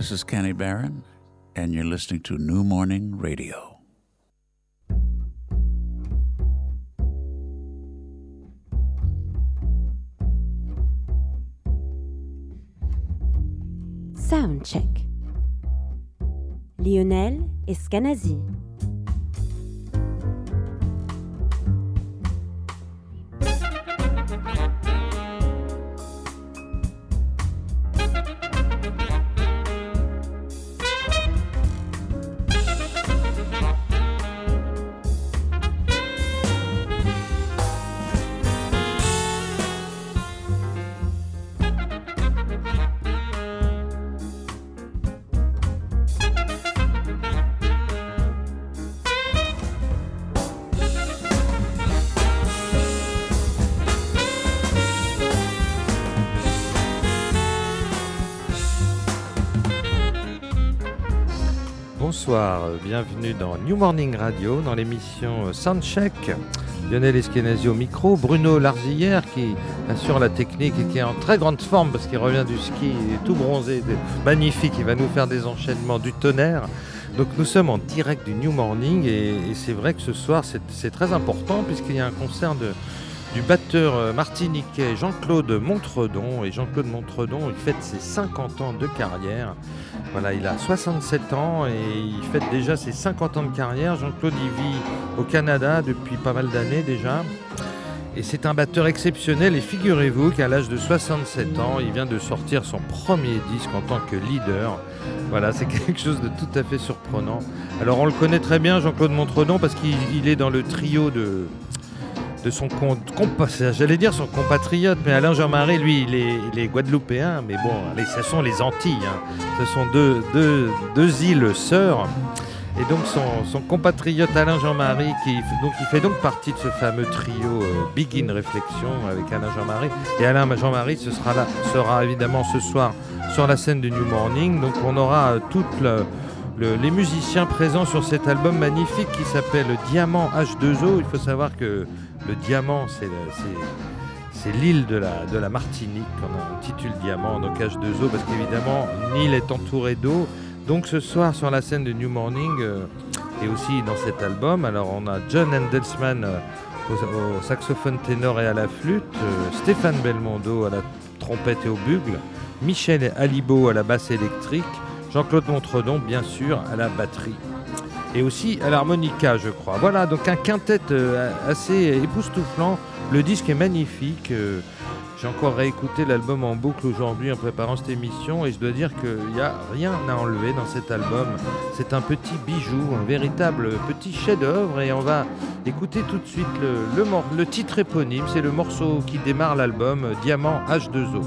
This is Kenny Barron, and you're listening to New Morning Radio. Soundcheck. Lionel Escanazi. Bienvenue dans New Morning Radio, dans l'émission Soundcheck. Lionel Eskenazi au micro, Bruno Larzillière qui assure la technique et qui est en très grande forme parce qu'il revient du ski, il est tout bronzé, magnifique, il va nous faire des enchaînements du tonnerre. Donc nous sommes en direct du New Morning et c'est vrai que ce soir c'est très important puisqu'il y a un concert de, du batteur euh, martiniquais Jean-Claude Montredon. Et Jean-Claude Montredon, il fête ses 50 ans de carrière. Voilà, il a 67 ans et il fête déjà ses 50 ans de carrière. Jean-Claude, il vit au Canada depuis pas mal d'années déjà. Et c'est un batteur exceptionnel et figurez-vous qu'à l'âge de 67 ans, il vient de sortir son premier disque en tant que leader. Voilà, c'est quelque chose de tout à fait surprenant. Alors on le connaît très bien, Jean-Claude Montredon, parce qu'il est dans le trio de, de son j'allais dire son compatriote, mais Alain Jean-Marie, lui, il est, guadeloupéen, mais bon, ce sont les Antilles, hein. ce sont deux, deux, îles sœurs. Et donc son, compatriote Alain Jean-Marie, qui il fait donc partie de ce fameux trio euh, Begin Réflexion avec Alain Jean-Marie. Et Alain Jean-Marie ce sera, sera évidemment ce soir sur la scène du New Morning. Donc on aura euh, les musiciens présents sur cet album magnifique qui s'appelle Diamant H2O. Il faut savoir que le diamant, c'est l'île de la, de la Martinique qu'on intitule Diamant, donc H2O, parce qu'évidemment, l'île est entourée d'eau. Donc ce soir, sur la scène de New Morning, euh, et aussi dans cet album, alors on a John Endelsman euh, au, saxophone ténor et à la flûte, euh, Stéphane Belmondo à la trompette et au bugle, Michel Alibo à la basse électrique, Jean-Claude Montredon, bien sûr, à la batterie et aussi à l'harmonica, je crois. Voilà, donc un quintet euh, assez époustouflant. Le disque est magnifique. Euh, j'ai encore réécouté l'album en boucle aujourd'hui en préparant cette émission et je dois dire qu'il n'y a rien à enlever dans cet album. C'est un petit bijou, un véritable petit chef-d'œuvre et on va écouter tout de suite le, titre éponyme. C'est le morceau qui démarre l'album, Diamant H2O.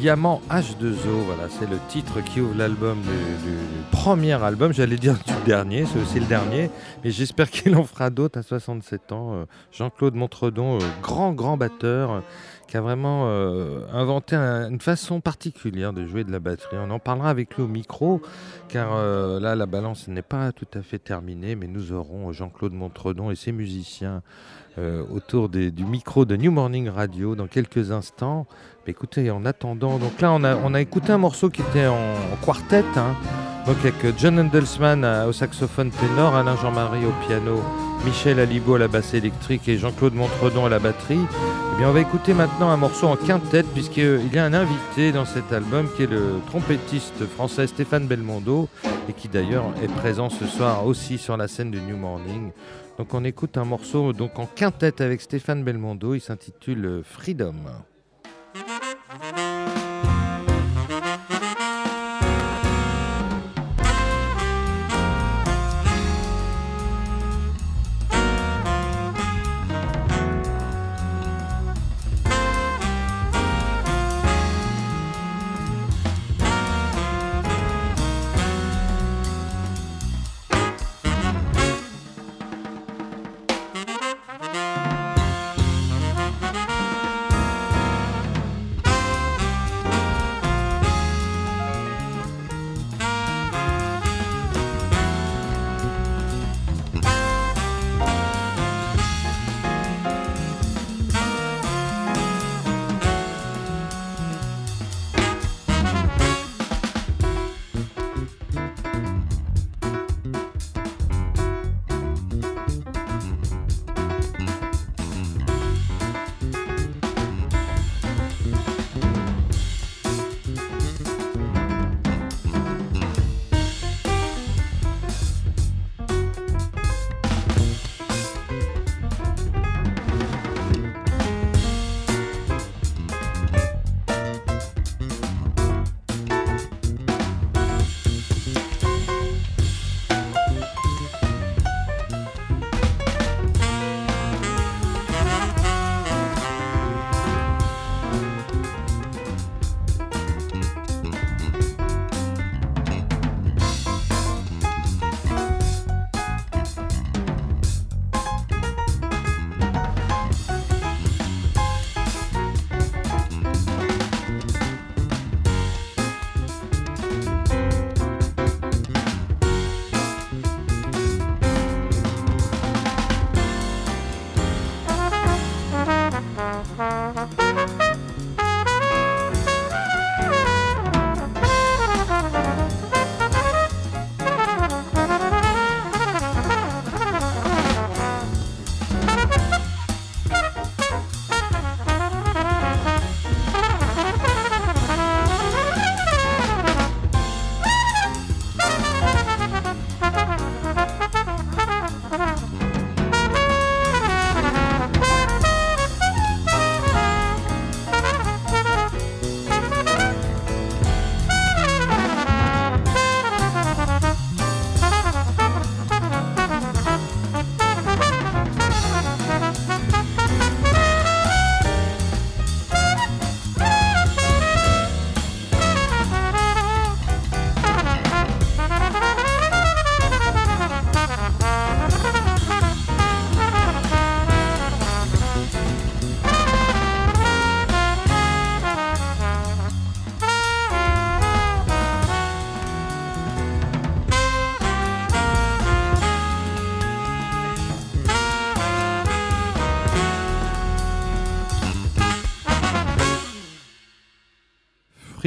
Diamant H2O, voilà, c'est le titre qui ouvre l'album du, premier album, j'allais dire du dernier, c'est aussi le dernier, mais j'espère qu'il en fera d'autres à 67 ans. Euh, Jean-Claude Montredon, euh, grand, grand batteur, qui a vraiment euh, inventé une façon particulière de jouer de la batterie. On en parlera avec lui au micro, car là, la balance n'est pas tout à fait terminée, mais nous aurons Jean-Claude Montredon et ses musiciens autour du micro de New Morning Radio dans quelques instants écoutez, en attendant, donc là on a, on a écouté un morceau qui était en, quartet, hein. donc avec John Handelsman euh, au saxophone ténor, Alain Jean-Marie au piano, Michel Alibo à la basse électrique et Jean-Claude Montredon à la batterie. Eh bien, on va écouter maintenant un morceau en quintette puisqu'il y a un invité dans cet album qui est le trompettiste français Stéphane Belmondo et qui d'ailleurs est présent ce soir aussi sur la scène du New Morning. Donc on écoute un morceau donc en quintette avec Stéphane Belmondo, il s'intitule Freedom. Thank you.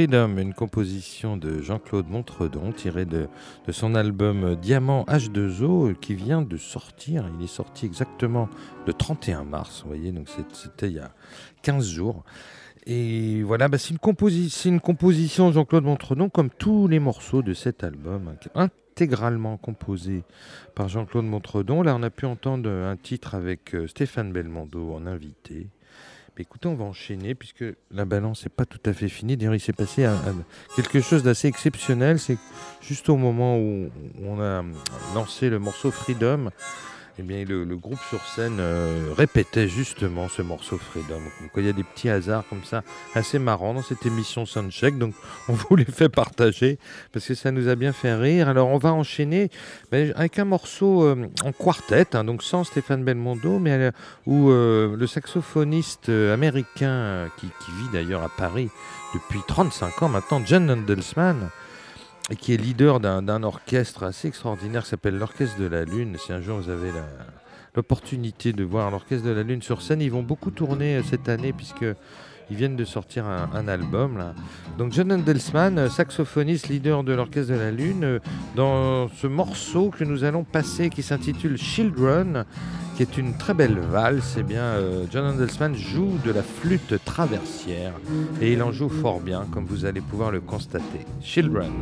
Freedom, une composition de Jean-Claude Montredon tirée de, son album Diamant H2O qui vient de sortir. Il est sorti exactement le 31 mars, vous voyez, donc c'était il y a 15 jours. Et voilà, bah, c'est une, une, composition Jean-Claude Montredon comme tous les morceaux de cet album, intégralement composé par Jean-Claude Montredon. Là, on a pu entendre un titre avec euh, Stéphane Belmondo en invité écoutez, on va enchaîner puisque la balance n'est pas tout à fait finie. D'ailleurs, il s'est passé quelque chose d'assez exceptionnel. C'est juste au moment où on a lancé le morceau Freedom, eh bien, le, groupe sur scène euh, répétait justement ce morceau Freedom. Donc, il y a des petits hasards comme ça, assez marrants dans cette émission Soundcheck. Donc, on vous les fait partager parce que ça nous a bien fait rire. Alors, on va enchaîner avec un morceau euh, en quartet, hein, donc sans Stéphane Belmondo, mais euh, où le saxophoniste américain qui, qui vit d'ailleurs à Paris depuis 35 ans maintenant, John Handelsman, et qui est leader d'un orchestre assez extraordinaire qui s'appelle l'Orchestre de la Lune. Si un jour vous avez l'opportunité de voir l'Orchestre de la Lune sur scène, ils vont beaucoup tourner euh, cette année puisque ils viennent de sortir un, album. Donc John Handelsman, euh, saxophoniste, leader de l'Orchestre de la Lune, euh, dans ce morceau que nous allons passer qui s'intitule Children, qui est une très belle valse, eh bien, euh, John Handelsman joue de la flûte traversière et il en joue fort bien, comme vous allez pouvoir le constater. Children.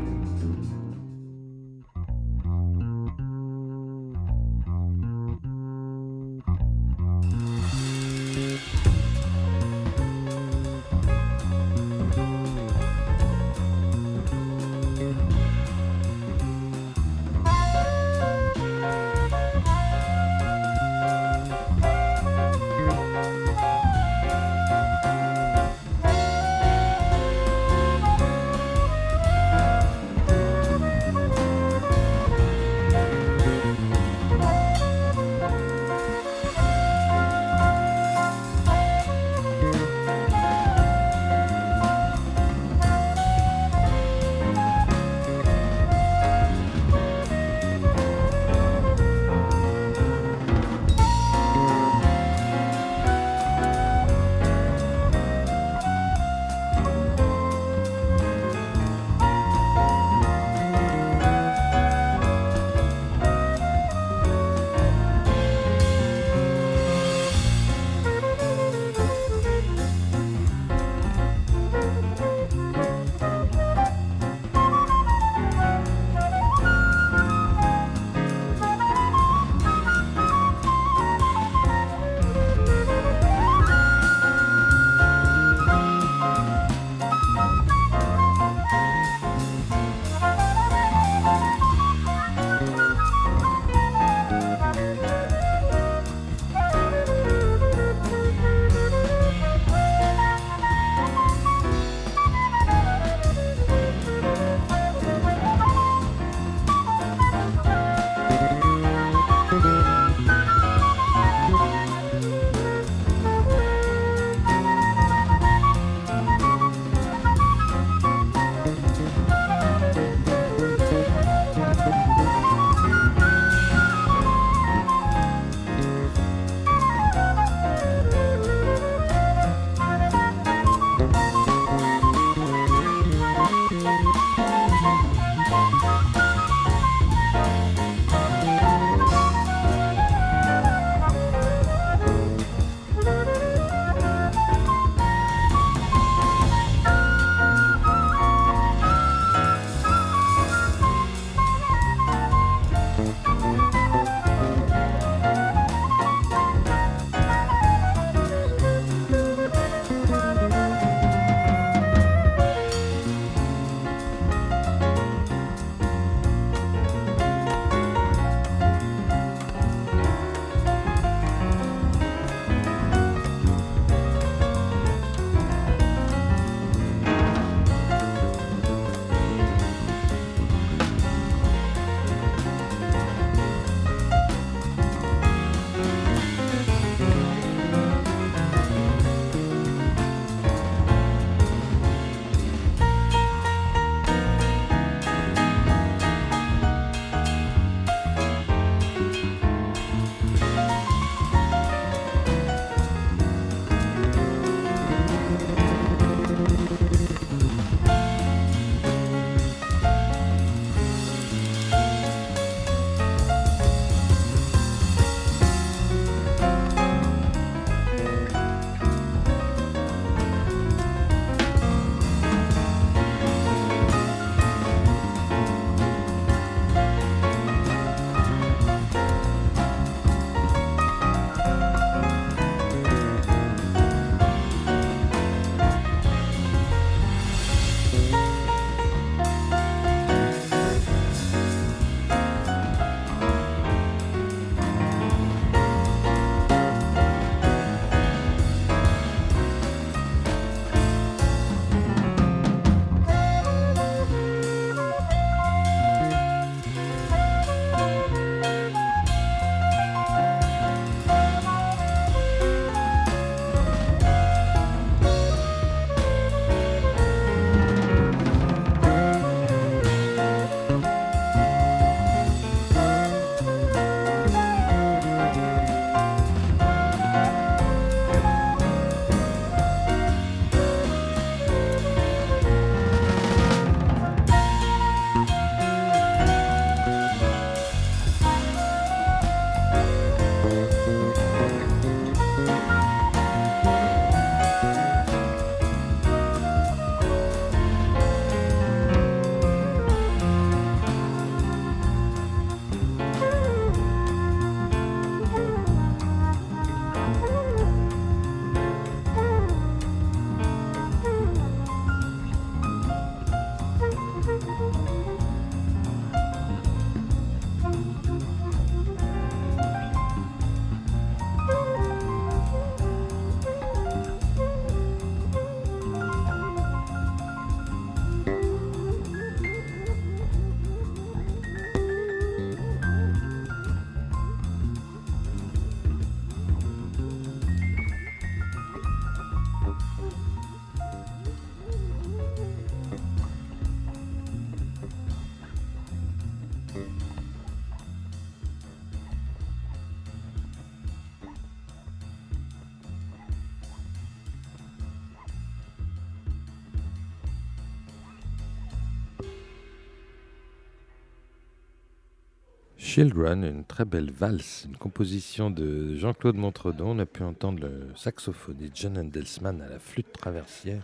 Children, une très belle valse, une composition de Jean-Claude Montredon. On a pu entendre le saxophoniste John Endelsman à la flûte traversière.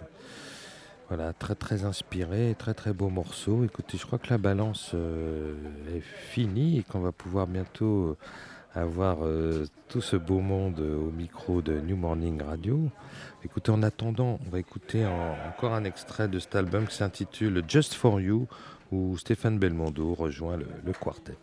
Voilà, très très inspiré, très très beau morceau. Écoutez, je crois que la balance euh, est finie et qu'on va pouvoir bientôt avoir euh, tout ce beau monde au micro de New Morning Radio. Écoutez, en attendant, on va écouter encore un extrait de cet album qui s'intitule Just for You, où Stéphane Belmondo rejoint le quartet.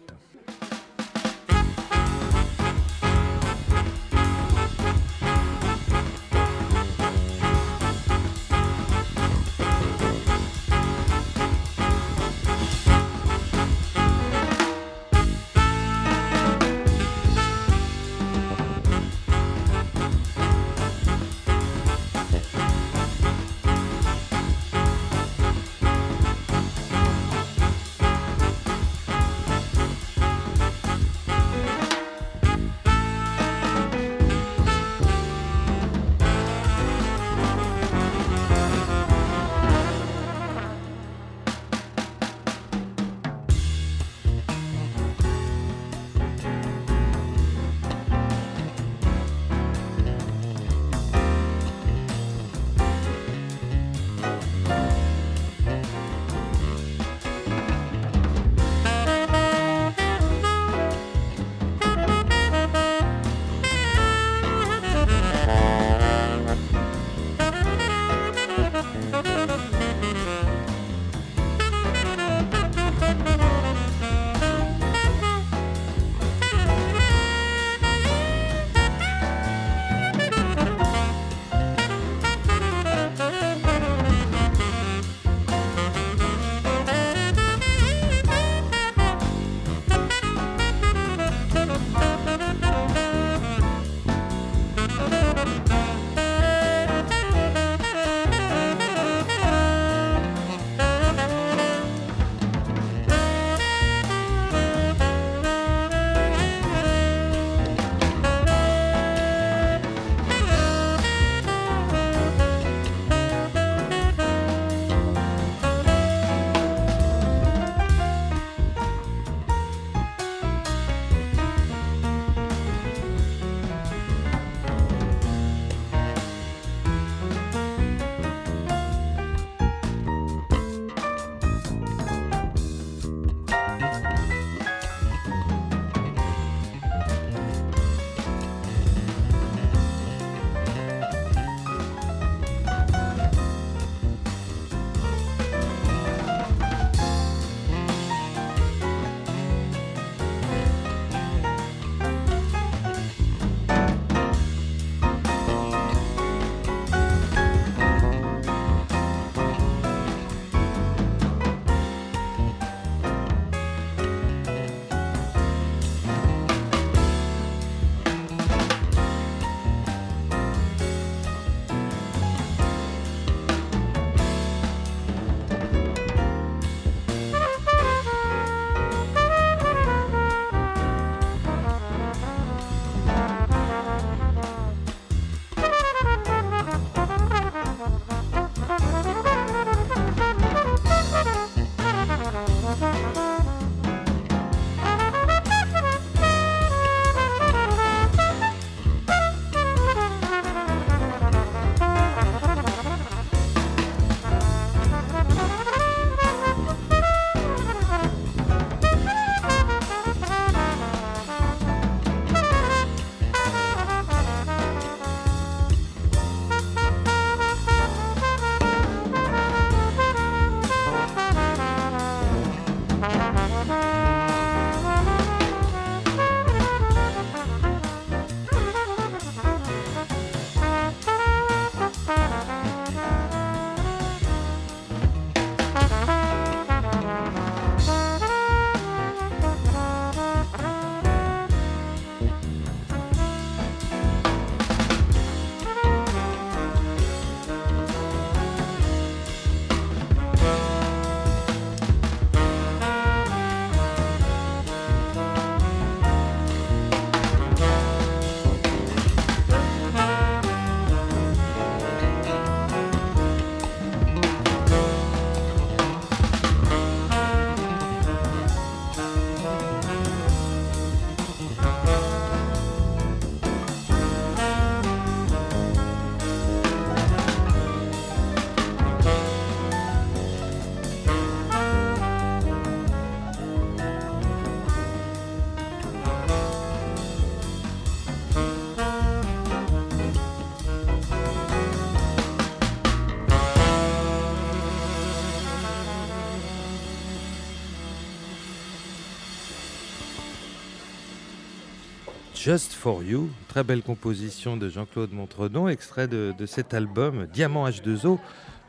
Just for You, très belle composition de Jean-Claude Montredon, extrait de, de, cet album Diamant H2O.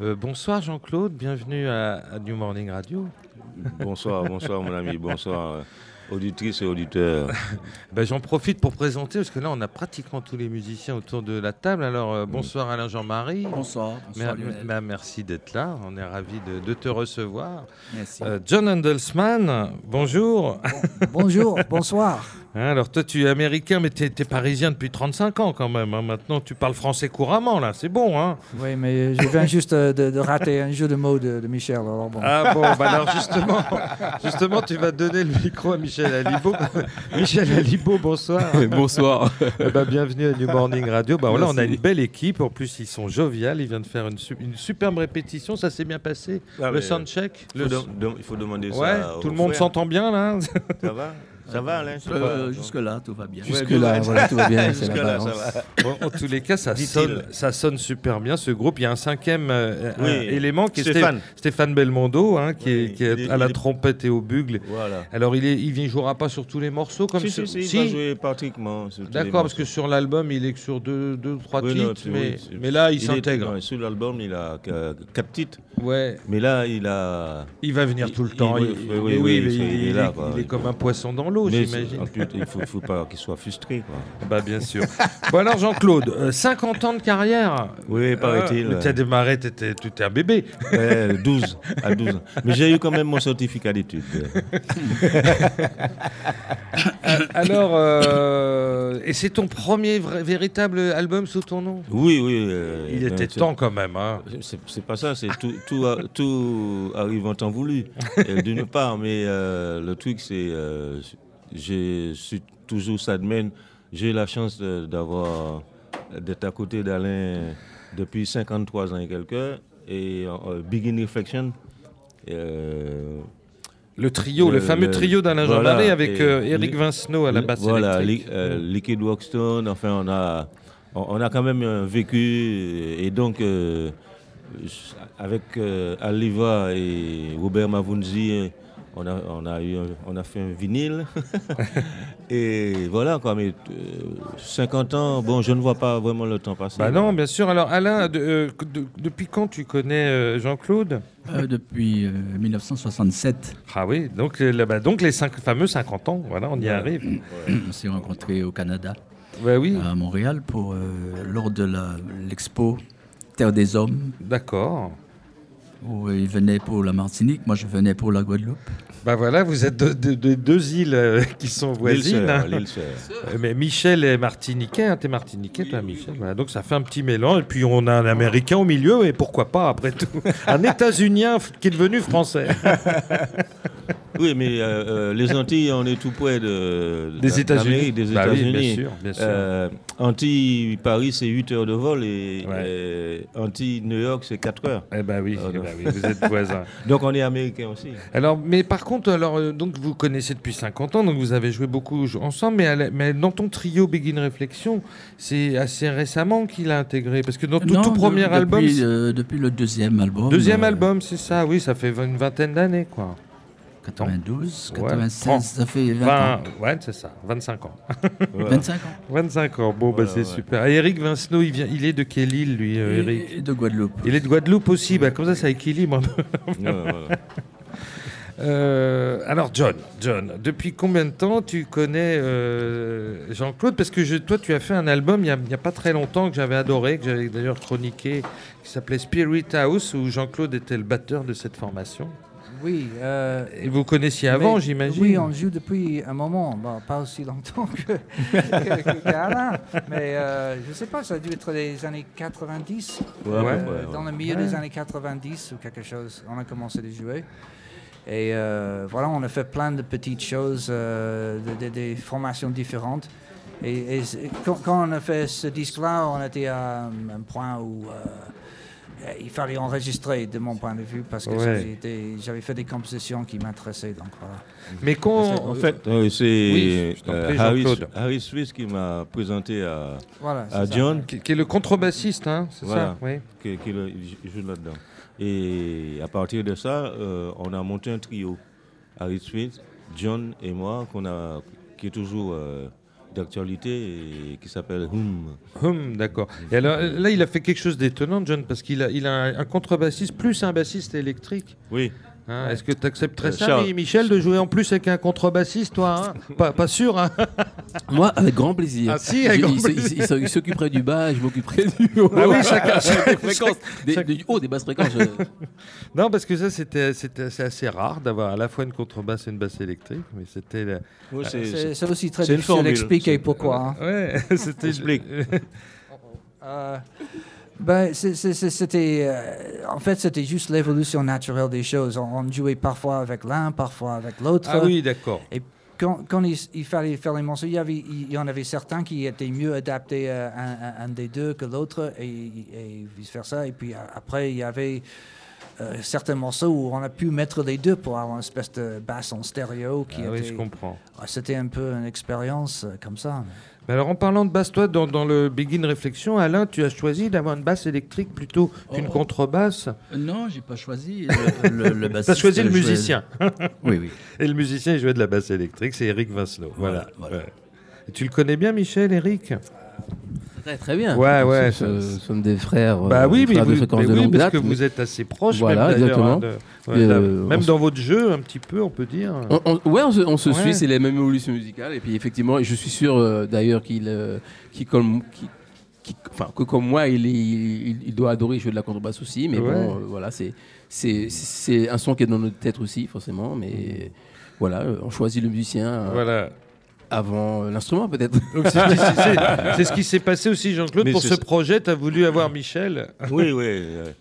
Euh, bonsoir Jean-Claude, bienvenue à, à, New Morning Radio. Bonsoir, bonsoir mon ami, bonsoir auditrices et auditeurs. ben, J'en profite pour présenter, parce que là, on a pratiquement tous les musiciens autour de la table. Alors, euh, bonsoir Alain Jean-Marie. Bonsoir. bonsoir mer merci d'être là. On est ravis de, de te recevoir. Merci. Euh, John Handelsman, bonjour. Bon, bonjour, bonsoir. Hein, alors, toi, tu es américain, mais tu es, es, parisien depuis 35 ans quand même. Hein. Maintenant, tu parles français couramment, là. C'est bon, hein Oui, mais je viens juste de, de, rater un jeu de mots de, de Michel. Alors bon. Ah bon, bah alors justement, justement, tu vas donner le micro à Michel Alibo. Michel Alibo, bonsoir. bonsoir. Eh ben, bienvenue à New Morning Radio. Bah, voilà, on a une belle équipe. En plus, ils sont joviales. Ils viennent de faire une, une superbe répétition. Ça s'est bien passé. Ah, le soundcheck? Il faut, le... de, il faut demander ouais, ça. Tout le monde s'entend bien là. Ça va? Ça va, Alain euh, Jusque-là, tout va bien. Jusque-là, voilà, tout va bien. C'est la là, ça va. Bon, en tous les cas, ça sonne, ça sonne super bien ce groupe. Il y a un cinquième euh, oui, un élément qui est Stéphane, Stéphane Belmondo, hein, qui, Oui, est, qui est il est- à la est- trompette et au bugle. Voilà. Alors, il ne il, jouera pas sur tous les morceaux comme Si, ce- si, si, il va jouer pratiquement. sur tous les D'accord, parce que sur l'album, il est que sur deux, deux trois Oui, titres, non, mais, oui, c'est- mais là, il, s'intègre. Sur l'album, il a euh, quatre titres. Ouais, Mais là, il a. il va venir tout le temps. oui, oui, il est comme un poisson dans l'eau, J'imagine. plus, il ne faut, faut pas qu'il soit frustré. Quoi. Bah, bien sûr. bon, alors, Jean-Claude, euh, 50 ans de carrière. Oui, paraît-il. Euh, tu as démarré, tu étais un bébé. Ouais, 12 à 12 ans. Mais j'ai eu quand même mon certificat d'études. Alors, euh, et c'est ton premier véritable album sous ton nom? Oui, oui. euh, Il était temps quand même. Hein. C'est pas ça, c'est tout, tout, arrive en temps voulu, euh, d'une part. Mais euh, le truc, c'est. Euh, je suis toujours Sadman. J'ai eu la chance d'avoir. d'être à côté d'Alain depuis 53 ans et quelques. Et euh, Begin Reflection. euh, Le trio, le, Le- fameux trio d'Alain voilà, avec euh, Eric li- Vincenot à la basse Voilà, électrique. li- euh, Liquid Rockstone, enfin, on a, on, on a quand même euh, vécu. Et donc, euh, avec euh, Aliva et Robert Mavunzi, on a, on, a eu, un- on a fait un vinyle. et voilà, quoi. Mais euh, 50 ans, bon, je ne vois pas vraiment le temps passer. Bah non, bien sûr. Alors Alain, de- euh, de- depuis quand tu connais euh, Jean-Claude? Euh, depuis euh, 1967, Ah oui, donc, euh, là, bah, donc les cinq, fameux 50 ans, voilà, on y arrive. on s'est rencontrés au Canada, Bah oui, à Montréal, pour, euh, lors de la- l'expo Terre des Hommes, d'accord. Où ils venaient pour la Martinique, moi je venais pour la Guadeloupe. Bah voilà, vous êtes de, de- de deux îles euh, qui sont voisines. Sœur, hein. Sœur. Euh, Mais Michel est martiniquais, hein, t'es martiniquais toi Michel. Voilà, donc ça fait un petit mélange. Et puis on a un américain au milieu, et pourquoi pas après tout. Un états-unien qui est devenu français. Oui, mais euh, euh, les Antilles, on est tout près de, Des de- États-Unis. des Bah oui, États-Unis. bien sûr, bien sûr. Euh, Antilles, Paris, c'est 8 heures de vol et Ouais. euh, Antilles, New York, c'est 4 heures. Eh ben oui, Ah, oui, vous êtes voisins. Donc on est américain aussi. Alors, mais par contre, alors, euh, donc vous connaissez depuis 50 ans, donc vous avez joué beaucoup ensemble, mais, la- mais dans ton trio Begin Reflection, c'est assez récemment qu'il a intégré, parce que dans ton Non, tout premier album, c'est- euh, depuis le deuxième album. deuxième euh, album, c'est ça, oui, ça fait une vingtaine d'années, quoi. 92, Ouais, 96, 30. ça fait 20 20, ans. ouais, c'est ça, 25 ans. Voilà. 25 ans. 25 ans, bon, bah, c'est ouais. super. Et Eric Vincenot, il, vient, il est de quelle île, lui, euh, Eric Et, et de Guadeloupe. Il est de Guadeloupe aussi, bah, comme ça, ça équilibre voilà. Euh, alors John, John, depuis combien de temps tu connais euh, Jean-Claude? Parce que je- toi, tu as fait un album il n'y a, pas très longtemps que j'avais adoré, que j'avais d'ailleurs chroniqué, qui s'appelait Spirit House, où Jean-Claude était le batteur de cette formation. Oui. euh, Et vous connaissiez avant, j'imagine Oui, on joue depuis un moment. Bon, pas aussi longtemps que, que, que- qu'Alain, mais euh, je ne sais pas, ça a dû être les années 90. Ouais, à peu Ouais. près, ouais. Dans le milieu Ouais. des années 90 ou quelque chose, on a commencé à jouer. Et euh, voilà, on a fait plein de petites choses, euh, de- de- des formations différentes. Et, quand, quand on a fait ce disque-là, on était à un, un point où euh, il fallait enregistrer, de mon point de vue, parce que Ouais. j'avais fait des compositions qui m'intéressaient. Donc voilà. Mais quand... En fait, euh, c'est Oui, euh, Harry, Swiss qui m'a présenté à, voilà à ça. John, qui, qui est le contrebassiste, hein, c'est Voilà. ça? Oui. qui, qui le- il joue là-dedans. Et à partir de ça, euh, on a monté un trio. Harry Swiss, John et moi, qu'on a, qui est toujours euh, d'actualité qui s'appelle Hum. Hum, d'accord. Et alors là, il a fait quelque chose d'étonnant, John, parce qu'il a, il a un, un contrebassiste plus un bassiste électrique. Oui. Hein, Est-ce que tu accepterais Euh, ça, Charles. Michel, de jouer en plus avec un contrebassiste, toi hein pas, pas sûr, hein Moi, avec grand plaisir. Ah, si, avec Je- grand il, se- plaisir. il se- il s'occuperait du bas, je m'occuperai du haut. Ah oui, chacun- des fréquences, des, du haut, des basses fréquences. je- Non, parce que ça, c'était assez rare d'avoir à la fois une contrebasse et une basse électrique, mais c'était... la- Ouais, c'est aussi très difficile d'expliquer C'est- pourquoi. hein. Ouais, c'était... Explique. Euh, ben, c'était, euh, en fait, c'était juste l'évolution naturelle des choses. On, on jouait parfois avec l'un, parfois avec l'autre. Ah oui, d'accord. Quand, quand il, il fallait faire les morceaux, il y, avait, il y en avait certains qui étaient mieux adaptés à un, à un des deux que l'autre, et, et vice-versa. Et puis a- après, il y avait euh, certains morceaux où on a pu mettre les deux pour avoir une espèce de basse en stéréo. Qui Ah oui, je comprends. Ouais, C'était un peu une expérience euh, comme ça. Alors, en parlant de basse, toi, dans, dans le Begin Réflexion, Alain, tu as choisi d'avoir une basse électrique plutôt qu'une Oh. contrebasse. Non, j'ai pas choisi le, le, le Tu as choisi le musicien. Oui, oui. Et le musicien, il jouait de la basse électrique, c'est Eric Vincelot. Voilà. Voilà, voilà. ouais. Et tu le connais bien, Michel, Eric? Très, très bien. Ouais, ouais, ça- ce sont des frères. Bah euh, oui, mais, frères de vous- mais de oui, parce date, que mais- vous êtes assez proches, Voilà, même, d'ailleurs, exactement. hein, de- ouais, euh, même dans votre jeu, un petit peu, on peut dire. On, on- ouais, on se, on se Ouais. suit, c'est les mêmes évolutions musicales. Et puis effectivement, je suis sûr euh, d'ailleurs qu'il, euh, comme, enfin, que comme moi, il, il, il doit adorer jouer de la contrebasse aussi. Mais Ouais. bon, euh, voilà, c'est, c'est, un son qui est dans notre tête aussi, forcément. Mais voilà, euh, on choisit le musicien euh, Voilà. Avant euh, l'instrument peut-être. C'est ce qui- s'est passé aussi, Jean-Claude. Pour ce ça. projet, tu as voulu avoir Michel. Oui, oui. euh,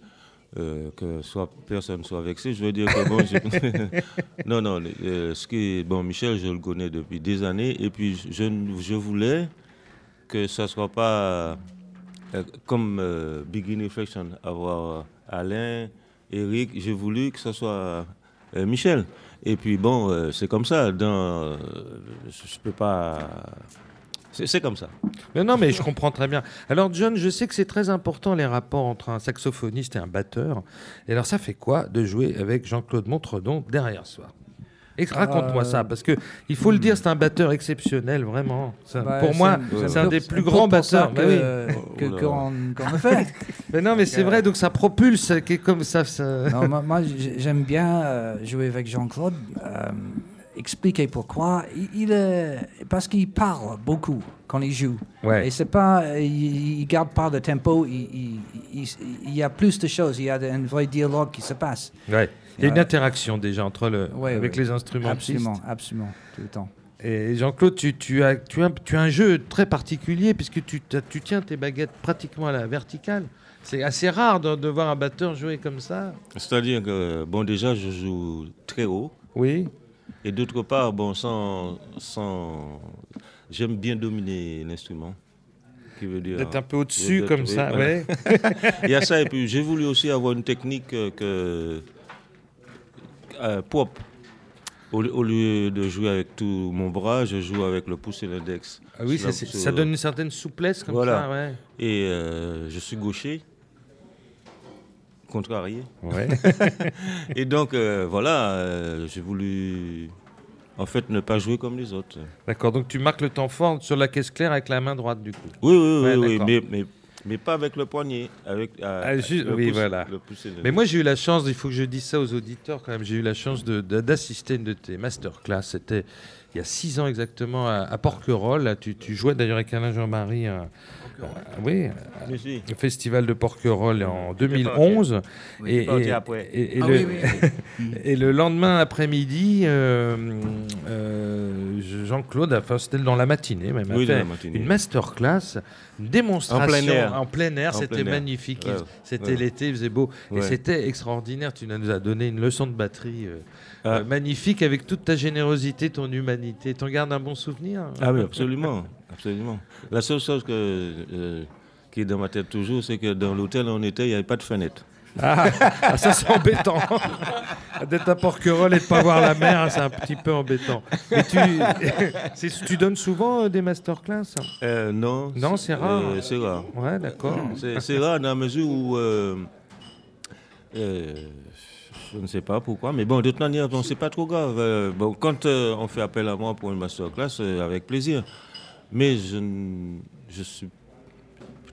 euh, que soit personne soit vexé, je veux dire que bon, je- non, non, euh, ce qui bon, Michel, je le connais depuis des années, et puis je, je voulais que ça soit pas euh, comme euh, Begin Reflection, avoir Alain, Eric, j'ai voulu que ce soit euh, Michel. Et puis bon, euh, c'est comme ça, dans, euh, je, peux pas, c'est comme ça. Mais non, mais je comprends très bien. Alors, John, je sais que c'est très important les rapports entre un saxophoniste et un batteur. Et alors, ça fait quoi de jouer avec Jean-Claude Montredon derrière soi? Et Raconte-moi Euh, ça, parce que il faut le dire, c'est un batteur exceptionnel, vraiment. Ça, Bah, pour moi, c'est- c'est un des plus grands batteurs. Bah oui. que- que- Oh qu'on qu'on le fait. Mais non, mais c'est vrai, donc ça propulse, qui est comme ça. ça- Non, moi, moi, j'ai- j'aime bien euh, jouer avec Jean-Claude. euh, expliquer pourquoi. Il, il est- parce qu'il parle beaucoup quand il joue. Ouais. Et c'est pas, il, il garde pas de tempo. Il, il- il- il y a plus de choses. Il y a un vrai dialogue qui se passe. Ouais. Il y a une interaction déjà entre le, Ouais, avec ouais. les instruments. Absolument, absolument, tout le temps. Et Jean-Claude, tu, tu as, tu, as, tu as un jeu très particulier puisque tu, tu tiens tes baguettes pratiquement à la verticale. C'est assez rare de, de voir un batteur jouer comme ça. C'est-à-dire que, bon, déjà, je joue très haut. Oui. Et d'autre part, bon, sans, sans... j'aime bien dominer l'instrument. Qui veut dire... D'être un peu au-dessus d'être- comme ça. Ouais. Il y a ça, et puis j'ai voulu aussi avoir une technique euh, que, euh, propre. Au, au lieu de jouer avec tout mon bras, je joue avec le pouce et l'index. Ah oui, la- ça, c'est- sur- ça donne une certaine souplesse comme Voilà. ça. Ouais. Et euh, je suis gaucher, contrarié. Ouais. Et donc, euh, voilà, euh, j'ai voulu, en fait, ne pas jouer comme les autres. D'accord. Donc tu marques le temps fort sur la caisse claire avec la main droite du coup. Oui, oui, Ouais, oui, oui, mais, mais pas avec le poignet. Avec, euh, Ah, juste- le oui, pouce- voilà. le pouce et le- Mais moi, j'ai eu la chance, il faut que je dise ça aux auditeurs quand même, j'ai eu la chance de- de- d'assister à une de tes masterclass. C'était il y a six ans exactement à, à Porquerolles. Tu, tu jouais d'ailleurs avec Alain Jean-Marie. euh, euh, oui, suis. festival de Porquerolles en 2011. Oui, et, parti et- après. et- et Ah le, oui, oui, et le lendemain après-midi, euh, euh, Jean-Claude, enfin c'était dans la matinée même, a Oui, dans fait la matinée. une masterclass, une démonstration En plein air. c'était magnifique. Ouais, C'était ouais. l'été, il faisait beau. Et c'était extraordinaire. Tu nous as donné une leçon de batterie euh, Ah. euh, magnifique avec toute ta générosité, ton humanité. T'en gardes un bon souvenir Ah oui, absolument, absolument. La seule chose que, euh, qui est dans ma tête toujours, c'est que dans l'hôtel où on était, il n'y avait pas de fenêtre. Ah, ah, ça c'est embêtant. D'être à Porquerolles et de pas voir la mer, c'est un petit peu embêtant. Mais tu, donnes souvent euh, des masterclass Euh, non. Non, c'est rare. euh, c'est rare. Ouais, d'accord. C'est rare dans la mesure où. Euh, euh, je ne sais pas pourquoi, mais bon, de toute manière, bon, c'est pas trop grave. Euh, bon, quand euh, on fait appel à moi pour une masterclass, euh, avec plaisir. Mais je, ne- je suis.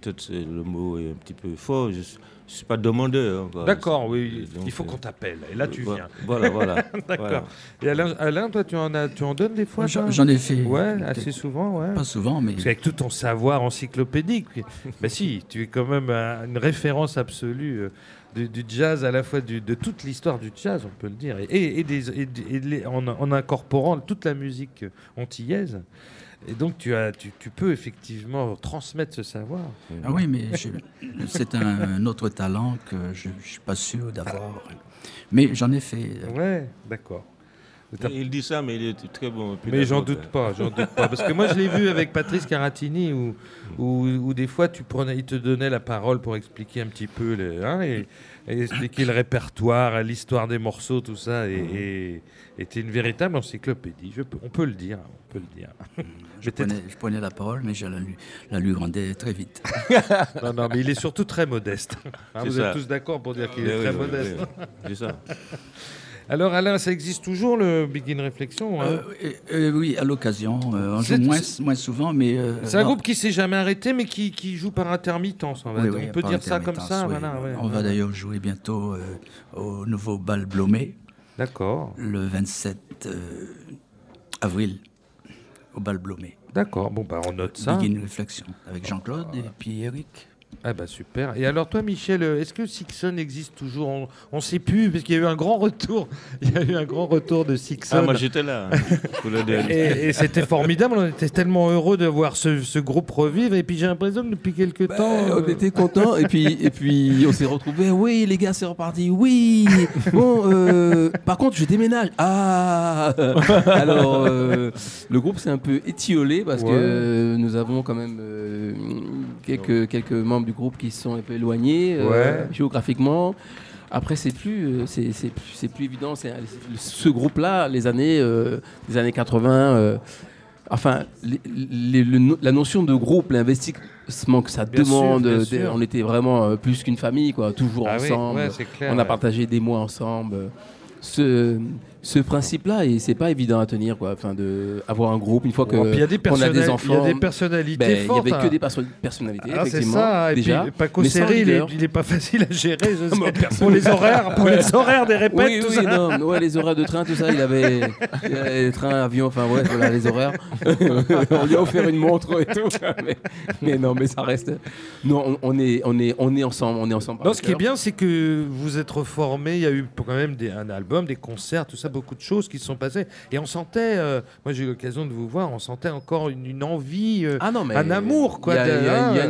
Peut-être le mot est un petit peu fort. Je ne suis pas demandeur. hein, quoi. D'accord, oui. Donc, Il faut euh, qu'on t'appelle. Et là, tu viens. Voilà, voilà. D'accord. voilà. Et Alain, Alain, toi, tu en, as, tu en donnes des fois J'en ai fait. Ouais, assez souvent, ouais. Pas souvent, mais Parce qu'avec tout ton savoir encyclopédique, ben si, tu es quand même euh, une référence absolue euh, du, du jazz, à la fois du- de toute l'histoire du jazz, on peut le dire, et, et des- et des- et les- en, en incorporant toute la musique antillaise. Et donc tu, as, tu, tu peux effectivement transmettre ce savoir. Ah oui, mais c'est un autre talent que je ne suis pas sûr d'avoir. Mais j'en ai fait. Ouais, d'accord. Il dit ça, mais il est très bon. Mais j'en doute hein. pas, j'en doute pas. Parce que moi, je l'ai vu avec Patrice Caratini, où, où, où des fois, tu prenais, il te donnait la parole pour expliquer un petit peu, les, hein, et, et expliquer le répertoire, l'histoire des morceaux, tout ça, et et était une véritable encyclopédie. Je peux, on peut le dire, on peut le dire. Je prenais, je prenais la parole, mais je la lui, la lui rendais très vite. Non, non, mais il est surtout très modeste. Hein, vous ça. êtes tous d'accord pour dire qu'il Oui, est oui, très oui, modeste. oui, C'est ça. Alors Alain, ça existe toujours le Begin Réflexion hein Euh, et oui, à l'occasion. euh, on joue moins, moins souvent, mais. euh, C'est un groupe qui s'est jamais arrêté, mais qui, qui joue par intermittence. On, va- Oui, on oui, peut dire ça comme ça. oui. voilà. On va d'ailleurs jouer bientôt euh, au nouveau bal Blomé, D'accord, le 27 euh, avril, au bal Blomé. d'accord. Bon, bah, on note ça. Begin Réflexion, avec Jean-Claude et puis Eric. Ah bah super. Et alors toi, Michel, euh, est-ce que Sixon existe toujours? On ne sait plus, parce qu'il y a eu un grand retour. Il y a eu un grand retour de Sixon. Ah, moi j'étais là. hein, pour le dernier. et, et c'était formidable, on était tellement heureux de voir ce, ce groupe revivre. Et puis j'ai l'impression que depuis quelques Bah, temps. on euh, était contents et puis et puis on s'est retrouvés. Oui, les gars, c'est reparti. Oui. Bon, euh, par contre, je déménage. Ah. Alors, euh, le groupe s'est un peu étiolé parce Ouais. que nous avons quand même euh, quelques quelques membres du groupe qui se sont un peu éloignés euh, Ouais. géographiquement. Après, c'est plus, euh, c'est, c'est, plus- c'est plus évident. C'est, ce groupe-là, les années, euh, les années 80, euh, enfin, les- les- le no- la notion de groupe, l'investissement que ça Bien demande, on était vraiment plus qu'une famille, quoi, toujours ah oui, ensemble. ouais, c'est clair. on a ouais. partagé des mois ensemble. Ce, ce principe-là, et c'est pas évident à tenir, quoi. Enfin, de avoir un groupe une fois que Oh, y a des, qu'on a des enfants. il y a des personnalités ben, il y fortes. avait que hein. des perso- personnalités, Ah, c'est effectivement. ça. Et déjà. puis Paco Serré, il est, leader. il est pas facile à gérer. je sais, Moi, pour les horaires, pour les horaires des répètes, Oui, tout oui, ça. non, ouais, les horaires de train, tout ça, il avait, il avait les trains, avions, enfin ouais, voilà, les horaires. on lui a offert une montre et tout. Mais, mais non, mais ça reste. Non, on, on est, on est, on est ensemble, on est ensemble. Non, ce qui est bien, c'est que vous êtes reformés. Il y a eu quand même des, un album, des concerts, tout ça, beaucoup de choses qui se sont passées. Et on sentait, euh, moi j'ai eu l'occasion de vous voir, on sentait encore une, une envie, euh, Ah non, mais un amour, Il y a, hein,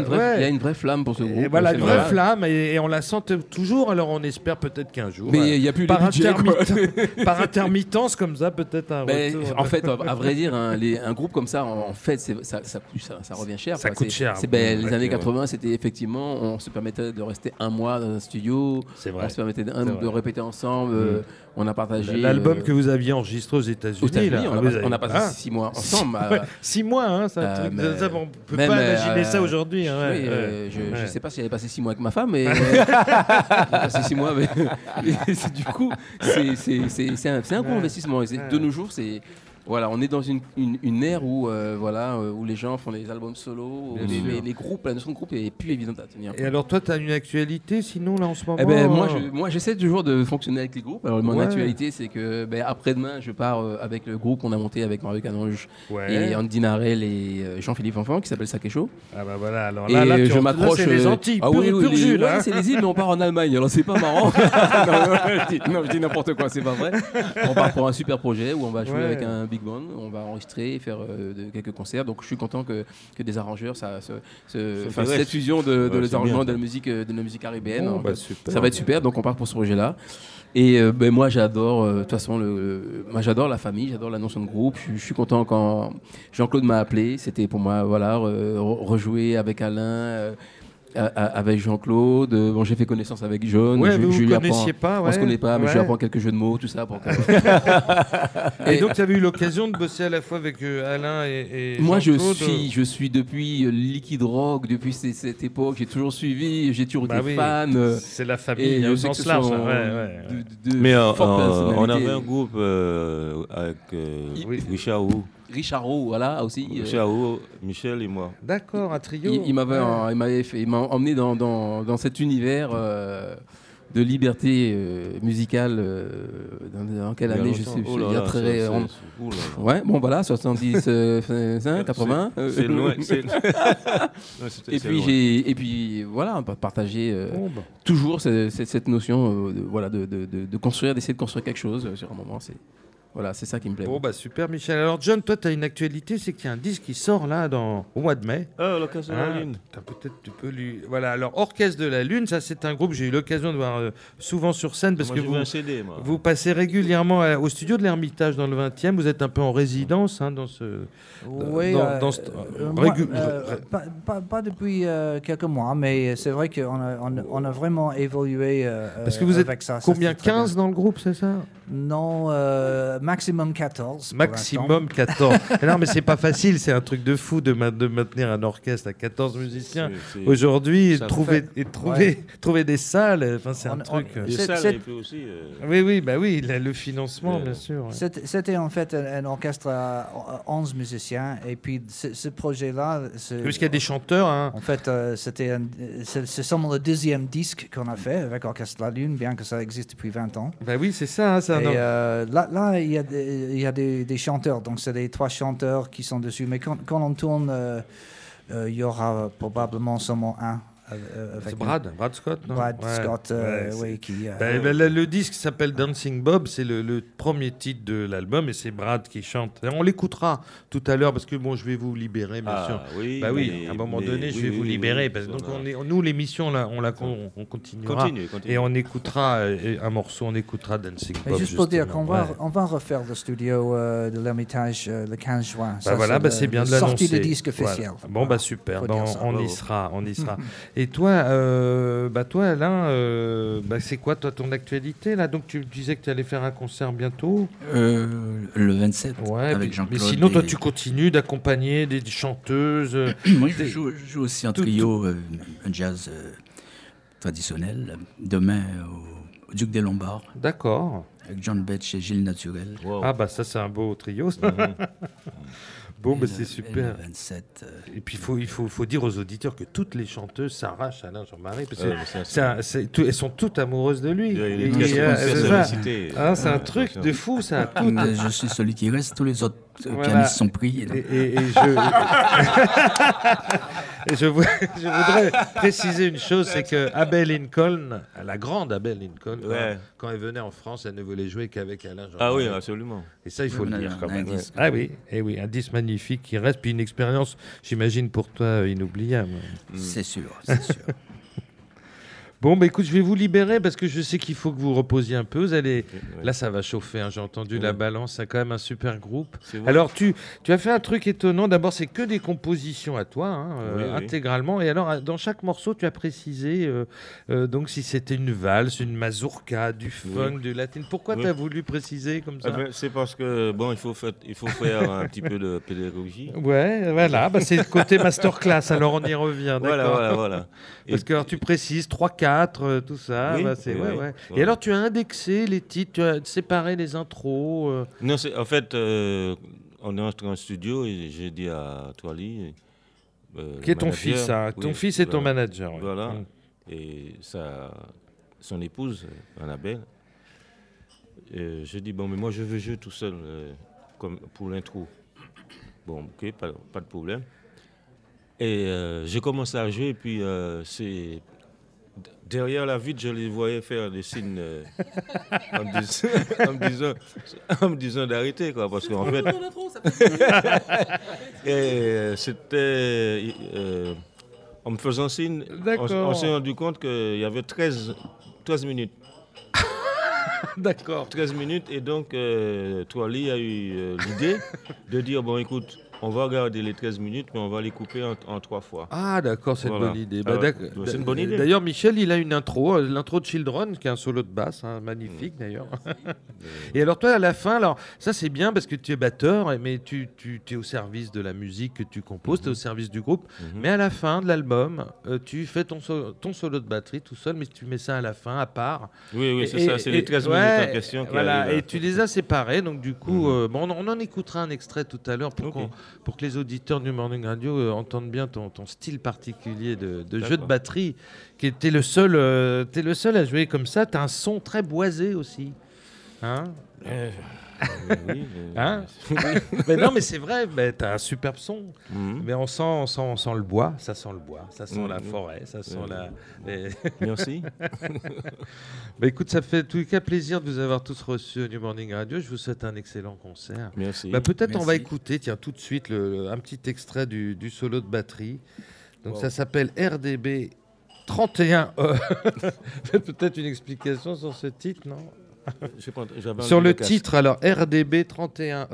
une vraie, flamme pour ce groupe. et voilà, une vraie vrai. flamme. Et, et on la sent toujours. Alors on espère peut-être qu'un jour, Mais euh, il n'y a plus par, les budgets, quoi. intermittent- par intermittence comme ça, peut-être un Mais retour. en fait, à vrai dire, un, les- un groupe comme ça, en, en fait, ça, ça, coûte- ça- ça revient cher. Ça quoi. coûte cher. ben, les années ouais. 80, c'était effectivement, on se permettait de rester un mois dans un studio, on se permettait de, répéter ensemble, euh, on a partagé. L'album euh, que vous aviez enregistré aux États-Unis, États-Unis, là, on, a avez- on a passé Ah, six mois ensemble. Ouais, euh, six mois, hein, ça, Euh, mais- ça, on peut même, pas euh, imaginer ça aujourd'hui. hein, ouais, oui, ouais. je ne sais pas si j'avais passé six mois avec ma femme, mais passé six mois. Mais, mais c'est- du coup, c'est un, gros investissement. De nos jours, c'est voilà, on est dans une, une, une ère où euh, voilà euh, où les gens font des albums solo, les, les- les groupes, la notion de groupe est plus évidente à tenir. Et alors toi, tu as une actualité sinon là en ce moment Eh ben, moi, je- moi, j'essaie toujours de fonctionner avec les groupes. Alors, mon Ouais. actualité, c'est que ben, après-demain, je pars euh, avec le groupe qu'on a monté avec Mario Canonge ouais. et Andy Narel et euh, Jean-Philippe Enfant, qui s'appelle Sakecho. Ah bah voilà, alors Et là, là, tu je m'accroche. c'est les Antilles, ah pur, oui, oui, pur les- jus, ouais, c'est les îles, mais on part en Allemagne. Alors c'est pas marrant. non, je dis, n'importe quoi, c'est pas vrai. On part pour un super projet où on va jouer avec un big band, on va enregistrer et faire euh, de- quelques concerts. Donc je suis content que, que des arrangeurs, ça, fait cette fusion de, de Ouais, les arrangements bien. de la musique, euh, de la musique caribéenne. Bon, bah. Ça va être super, donc on part pour ce projet-là. Et euh, ben, moi, j'adore, de toute façon, le, moi, j'adore la famille, j'adore la notion de groupe. Je, je suis content quand Jean-Claude m'a appelé. C'était pour moi, voilà, re- re- rejouer avec Alain, avec Jean-Claude. Euh, Bon, j'ai fait connaissance avec John. Ouais, je, vous je connaissiez pas, ouais. On se connaît pas, mais je lui apprends quelques jeux de mots, tout ça. Pour Et donc, tu avais eu l'occasion de bosser à la fois avec euh, Alain et, et Moi, je suis, je suis depuis euh, Liquid Rock, depuis cette époque, j'ai toujours suivi, j'ai toujours Bah été oui. fan. euh, C'est la famille, et au sens large. hein, ouais, ouais, ouais. de- de Mais euh, euh, on avait un groupe euh, avec euh, Oui. Richard Wu. Richard Rowe, voilà aussi. euh, Chao, Michel et moi. D'accord, un trio. il, il m'avait, Ouais. il m'avait fait- il m'a emmené dans, dans, dans cet univers euh, de liberté euh, musicale. euh, dans, dans quelle Il année je sais, Oh il y a là, très. c'est- on- oh. Ouais, bon voilà, 70, euh, 80. euh, C'est loin. Non, Et puis, loin. j'ai, et puis voilà, partager euh, bah. toujours ce- ce- cette notion euh, de, voilà, de, de, de- de construire, d'essayer de construire quelque chose euh, sur un moment. C'est, voilà, c'est ça qui me plaît. Bon, bah super, Michel. Alors, John, toi, tu as une actualité, c'est qu'il y a un disque qui sort là dans... au mois de mai. Ah, l'occasion de Ah, la lune. t'as peut-être tu peux lui. Voilà. Alors, Orchestre de la Lune, ça, c'est un groupe que j'ai eu l'occasion de voir euh, souvent sur scène parce Moi, que vous, vu un CD, moi. vous passez régulièrement à- au studio de l'Ermitage dans le 20e. Vous êtes un peu en résidence hein, dans ce. Oui, dans- euh, dans ce- euh, pas, pas- pas depuis euh, quelques mois, mais c'est vrai qu'on a, on a, on a vraiment évolué euh, Parce que vous êtes avec ça. ça, Combien très 15 dans le groupe, c'est ça? Non, euh, maximum 14. pour Maximum 14. Mais non, mais c'est pas facile, c'est un truc de fou de, ma- de maintenir un orchestre à 14 musiciens. Aujourd'hui, trouver, et trouver, trouver des salles, enfin, c'est On- un on- truc. euh, Des salles, et puis aussi. euh, Oui, oui, bah oui, le, le financement, Euh, bien sûr. ouais. C'était en fait un, un orchestre à 11 musiciens. Et puis ce, projet-là. c'est- Parce qu'il y a des chanteurs, hein. En fait, euh, c'était c'est seulement le deuxième disque qu'on a fait avec Orchestre la Lune, bien que ça existe depuis 20 ans. Bah oui, c'est ça. hein, Et euh, là, là, il y a des, il y a des, des chanteurs, donc c'est les trois chanteurs qui sont dessus. Mais quand, quand on tourne, euh, euh, il y aura probablement seulement un. Euh, avec C'est Brad, Brad Scott, non? Brad Ouais, Scott, euh, ouais, c'est- oui, qui. euh, Bah, bah, le, le disque s'appelle Dancing Bob, c'est le, le premier titre de l'album et c'est Brad qui chante. Et on l'écoutera tout à l'heure parce que bon, je vais vous libérer, bien ah, sûr. oui. Bah oui, mais- à un moment mais- donné, je vais oui, vous libérer. oui, parce que donc on est, nous, l'émission, là, on, la, on, on continuera. Continue, continue. Et on écoutera euh, un morceau, on écoutera Dancing mais Bob. juste pour dire qu'on va, on va refaire le studio euh, de l'Ermitage euh, le 15 juin. Bah voilà, bah c'est bien de l'annoncer. sortie de disque Voilà. officiel. Bon bah super, Bah, on, ça. y sera, on y sera. Et toi, euh, bah toi Alain, euh, bah, c'est quoi toi ton actualité là? Donc tu disais que tu allais faire un concert bientôt. Euh, le 27 Ouais. avec puis- Jean-Claude. mais sinon toi tu continues d'accompagner des chanteuses. Moi, je joue, je joue aussi en Tout- trio, un jazz euh, traditionnel. Demain, au, au Duc des Lombards, D'accord. avec John Betch et Gilles Naturel. Wow. Ah bah ça c'est un beau trio. ça. Bon Et bah c'est et super. Le 27. euh, Et puis il faut, il faut, faut dire aux auditeurs que toutes les chanteuses s'arrachent à Alain Jean-Marie parce que Ouais, mais ça, c'est un- c'est tout- elles sont toutes amoureuses de lui. Et c'est personnalité. Hein, c'est un truc de fou ça. Tout- euh, je suis celui qui reste, tous les autres euh, Voilà. pianistes sont pris. et donc- Et, et- et je... et je, vou- je voudrais préciser une chose, c'est que Abel Lincoln, la grande Abel Lincoln, quand, Ouais. quand elle venait en France, elle ne voulait jouer qu'avec Alain Jean. Ah oui, absolument. Et ça, il faut Oui, le dire un- quand même. disque. Ah oui, et oui, un disque magnifique qui reste, puis une expérience, j'imagine pour toi, inoubliable. C'est sûr, c'est sûr. Bon, bah écoute, je vais vous libérer parce que je sais qu'il faut que vous reposiez un peu. Vous allez... Ouais. Là, ça va chauffer, hein, j'ai entendu la balance, c'est quand même un super groupe. Alors, tu, tu as fait un truc étonnant. D'abord, c'est que des compositions à toi, hein, euh, Oui, intégralement. Et alors, dans chaque morceau, tu as précisé euh, euh, donc si c'était une valse, une mazurka, du funk, du latin. Pourquoi tu as voulu préciser comme ça Ah ben, c'est parce que bon, il faut faire, il faut faire un petit peu de pédagogie. Ouais, voilà, bah, c'est le côté masterclass. Alors, on y revient, Voilà, voilà, voilà. Et Parce que alors, tu précises 3, 4, euh, tout ça. Oui, bah, oui, ouais, ouais. Et alors, tu as indexé les titres, tu as séparé les intros. euh, Non, c'est en fait, euh, on est entré en studio et j'ai dit à Toili, euh, qui est ton manager, fils, hein. ton fils est ton manager. Voilà. Mm. Et sa, son épouse, Annabelle, j'ai dit, bon, mais moi je veux jouer tout seul euh, comme pour l'intro. Bon, ok, pas, pas de problème. Et euh, j'ai commencé à jouer, et puis euh, c'est. Derrière la vitre, je les voyais faire des signes euh, en, me dis- en me disant, en me disant d'arrêter, quoi, parce qu'en fait. Et euh, c'était. euh, en me faisant signe, on, s'est rendu compte qu'il y avait 13, 13 minutes. D'accord. 13 minutes, et donc euh, Toili a eu euh, l'idée de dire bon, écoute, on va garder les 13 minutes, mais on va les couper en, en trois fois. Ah, d'accord, c'est Voilà. une bonne idée. Ah Bah, bah, c'est une bonne idée. D'ailleurs, Michel, il a une intro, euh, l'intro de Children, qui est un solo de basse, hein, Mm. magnifique d'ailleurs. Et alors, toi, à la fin, alors, ça c'est bien parce que tu es batteur, mais tu, tu es au service de la musique que tu composes, tu es au service du groupe. Mhm. Mais à la fin de l'album, euh, tu fais ton, so- ton solo de batterie tout seul, mais tu mets ça à la fin, à part. Oui, oui, c'est ça, c'est les 13 ouais, minutes en question. Voilà, et tu les as séparés, donc du coup, Mhm. euh, bon, on, on en écoutera un extrait tout à l'heure pour, qu'on- pour que les auditeurs du Morning Radio euh, entendent bien ton, ton style particulier de, de jeu de batterie, qui était le seul, euh, t'es le seul à jouer comme ça. Tu as un son très boisé aussi. Hein? Euh, oui, mais- Hein mais non, mais c'est vrai, mais tu as un superbe son. Mhm. Mais on sent, on, sent, on sent le bois, ça sent le bois, ça sent Mhm. la forêt, ça sent la. les- Merci. Bah, écoute, ça fait en tout cas plaisir de vous avoir tous reçus au New Morning Radio. Je vous souhaite un excellent concert. Merci. Bah, Peut-être on va écouter, tiens, tout de suite, le- un petit extrait du, du solo de batterie. Donc Wow. ça s'appelle RDB 31E. Peut-être une explication sur ce titre, non? Sur le casque. titre, alors RDB 31E.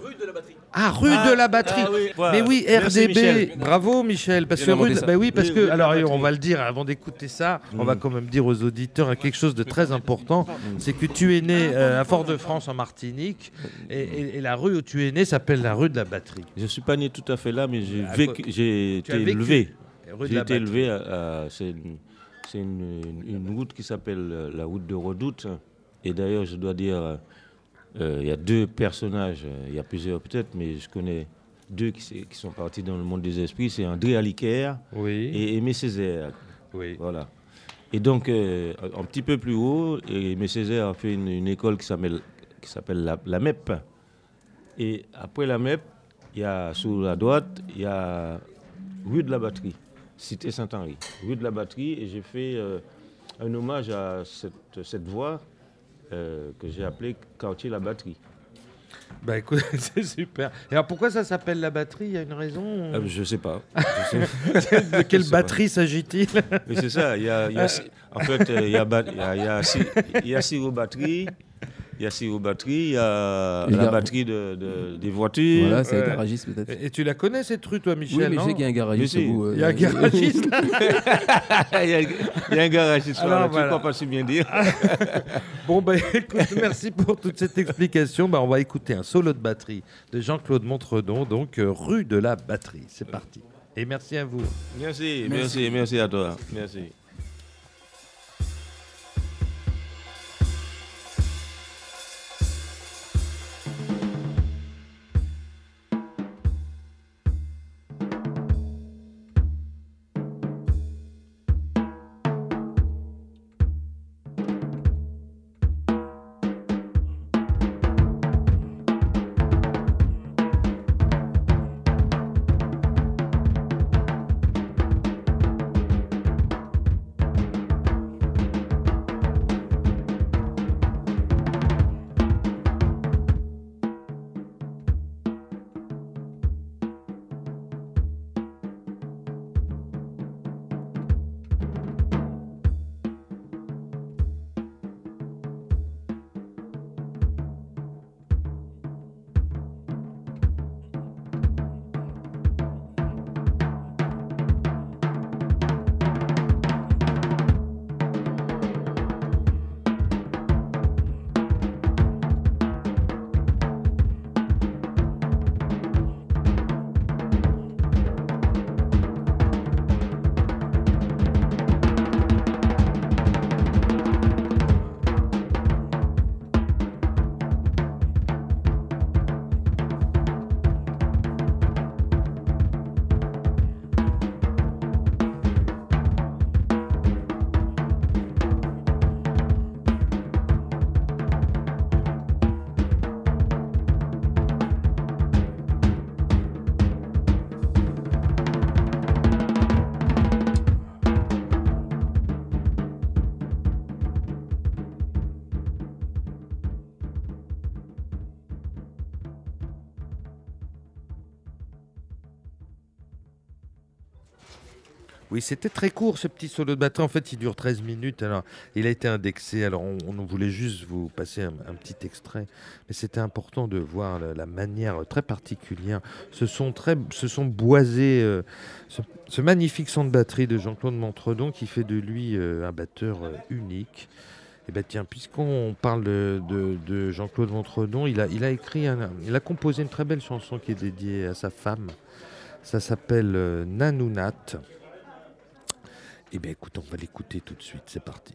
Rue de la batterie. Ah, rue de la batterie. Ah oui, voilà. Mais oui, Merci, RDB. Michel. Bravo Michel, parce que rue de- bah oui, parce que rue alors on va le dire avant d'écouter ça, on Mm. va quand même dire aux auditeurs quelque chose de très important, c'est que tu es né euh, à Fort-de-France en Martinique et, et- et la rue où tu es né s'appelle la rue de la batterie. Je suis pas né tout à fait là, mais j'ai À vécu, j'ai été vécu. élevé. Rue de J'ai la été batterie. élevé à, à- c'est une, une- route qui s'appelle la route de Redoute. Et d'ailleurs, je dois dire, euh, euh, il y a deux personnages, euh, il y a plusieurs peut-être, mais je connais deux qui, sont partis dans le monde des esprits. C'est André Aliquer Oui. et Aimé Césaire. oui. Voilà. Et donc, euh, un petit peu plus haut, Aimé Césaire a fait une, une école qui s'appelle qui s'appelle la, la MEP. Et après la MEP, il y a sur la droite, il y a rue de la Batterie, cité Saint-Henri. Rue de la Batterie, et j'ai fait euh, un hommage à cette, cette voie euh, que j'ai appelée quartier La Batterie. Bah écoute, c'est super. Et alors pourquoi ça s'appelle la batterie? Il y a une raison Euh, je sais pas. Je sais- De quelle je batterie s'agit-il? Mais c'est ça, il y a, y en fait, euh, il y a, ba- il y a, y a six- y a six batteries, il y a six batteries, il y a Et la gar- batterie de, de- des voitures. Voilà, c'est Ouais. un garagiste peut-être. Et et tu la connais cette rue, toi, Michel Oui, mais je sais qu'il y a un garagiste si. euh, Il y a un garagiste il, y a, il y a un soir, Alors, là, tu voilà. crois pas si bien dire. Bon, bah écoute, merci pour toute cette explication. Bah, on va écouter un solo de batterie de Jean-Claude Montredon, donc euh, rue de la batterie. C'est parti. Et merci à vous. Merci, merci, merci à toi. Merci. C'était très court ce petit solo de batterie. En fait, il dure 13 minutes. Alors, il a été indexé. Alors, on, voulait juste vous passer un, petit extrait. Mais c'était important de voir la, manière très particulière. Ce son, très, ce boisé, euh, ce, magnifique son de batterie de Jean-Claude Montredon qui fait de lui euh, un batteur euh, unique. Et ben tiens, puisqu'on parle de, de- de Jean-Claude Montredon, il a, il a écrit, il a composé une très belle chanson qui est dédiée à sa femme. Ça s'appelle Nanounat. Eh bien, écoute, on va l'écouter tout de suite. C'est parti.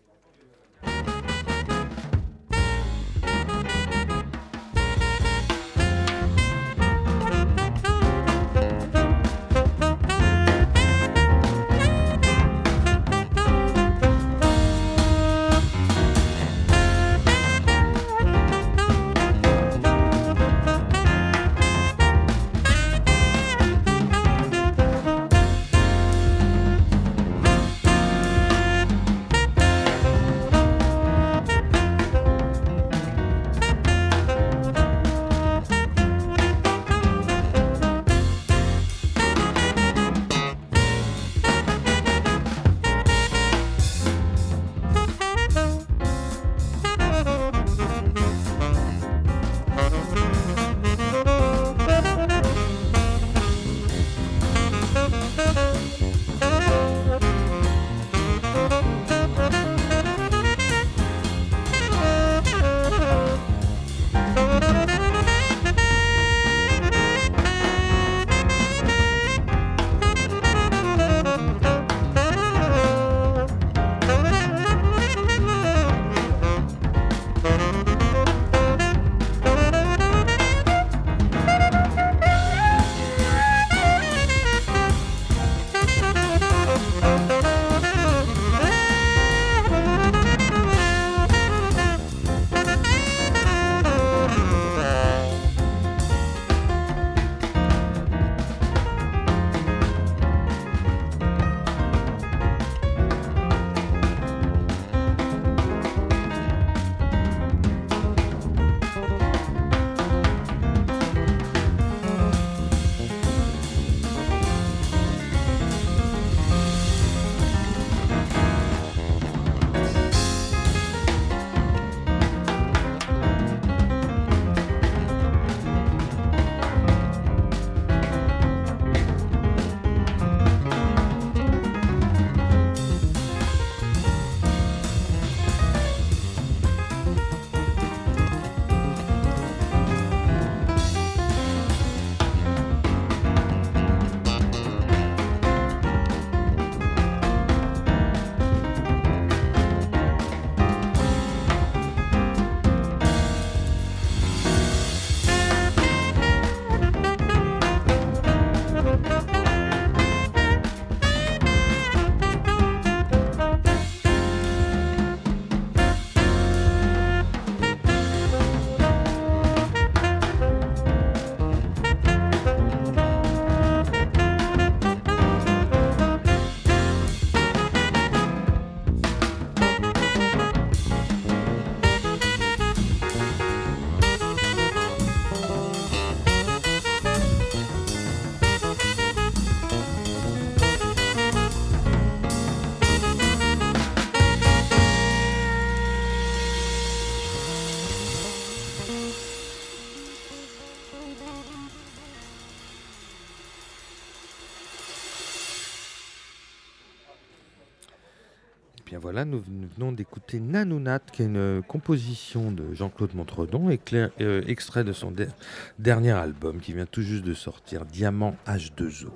Voilà, nous, venons d'écouter Nanounat, qui est une euh, composition de Jean-Claude Montredon, euh, extrait de son der- dernier album qui vient tout juste de sortir, Diamant H2O.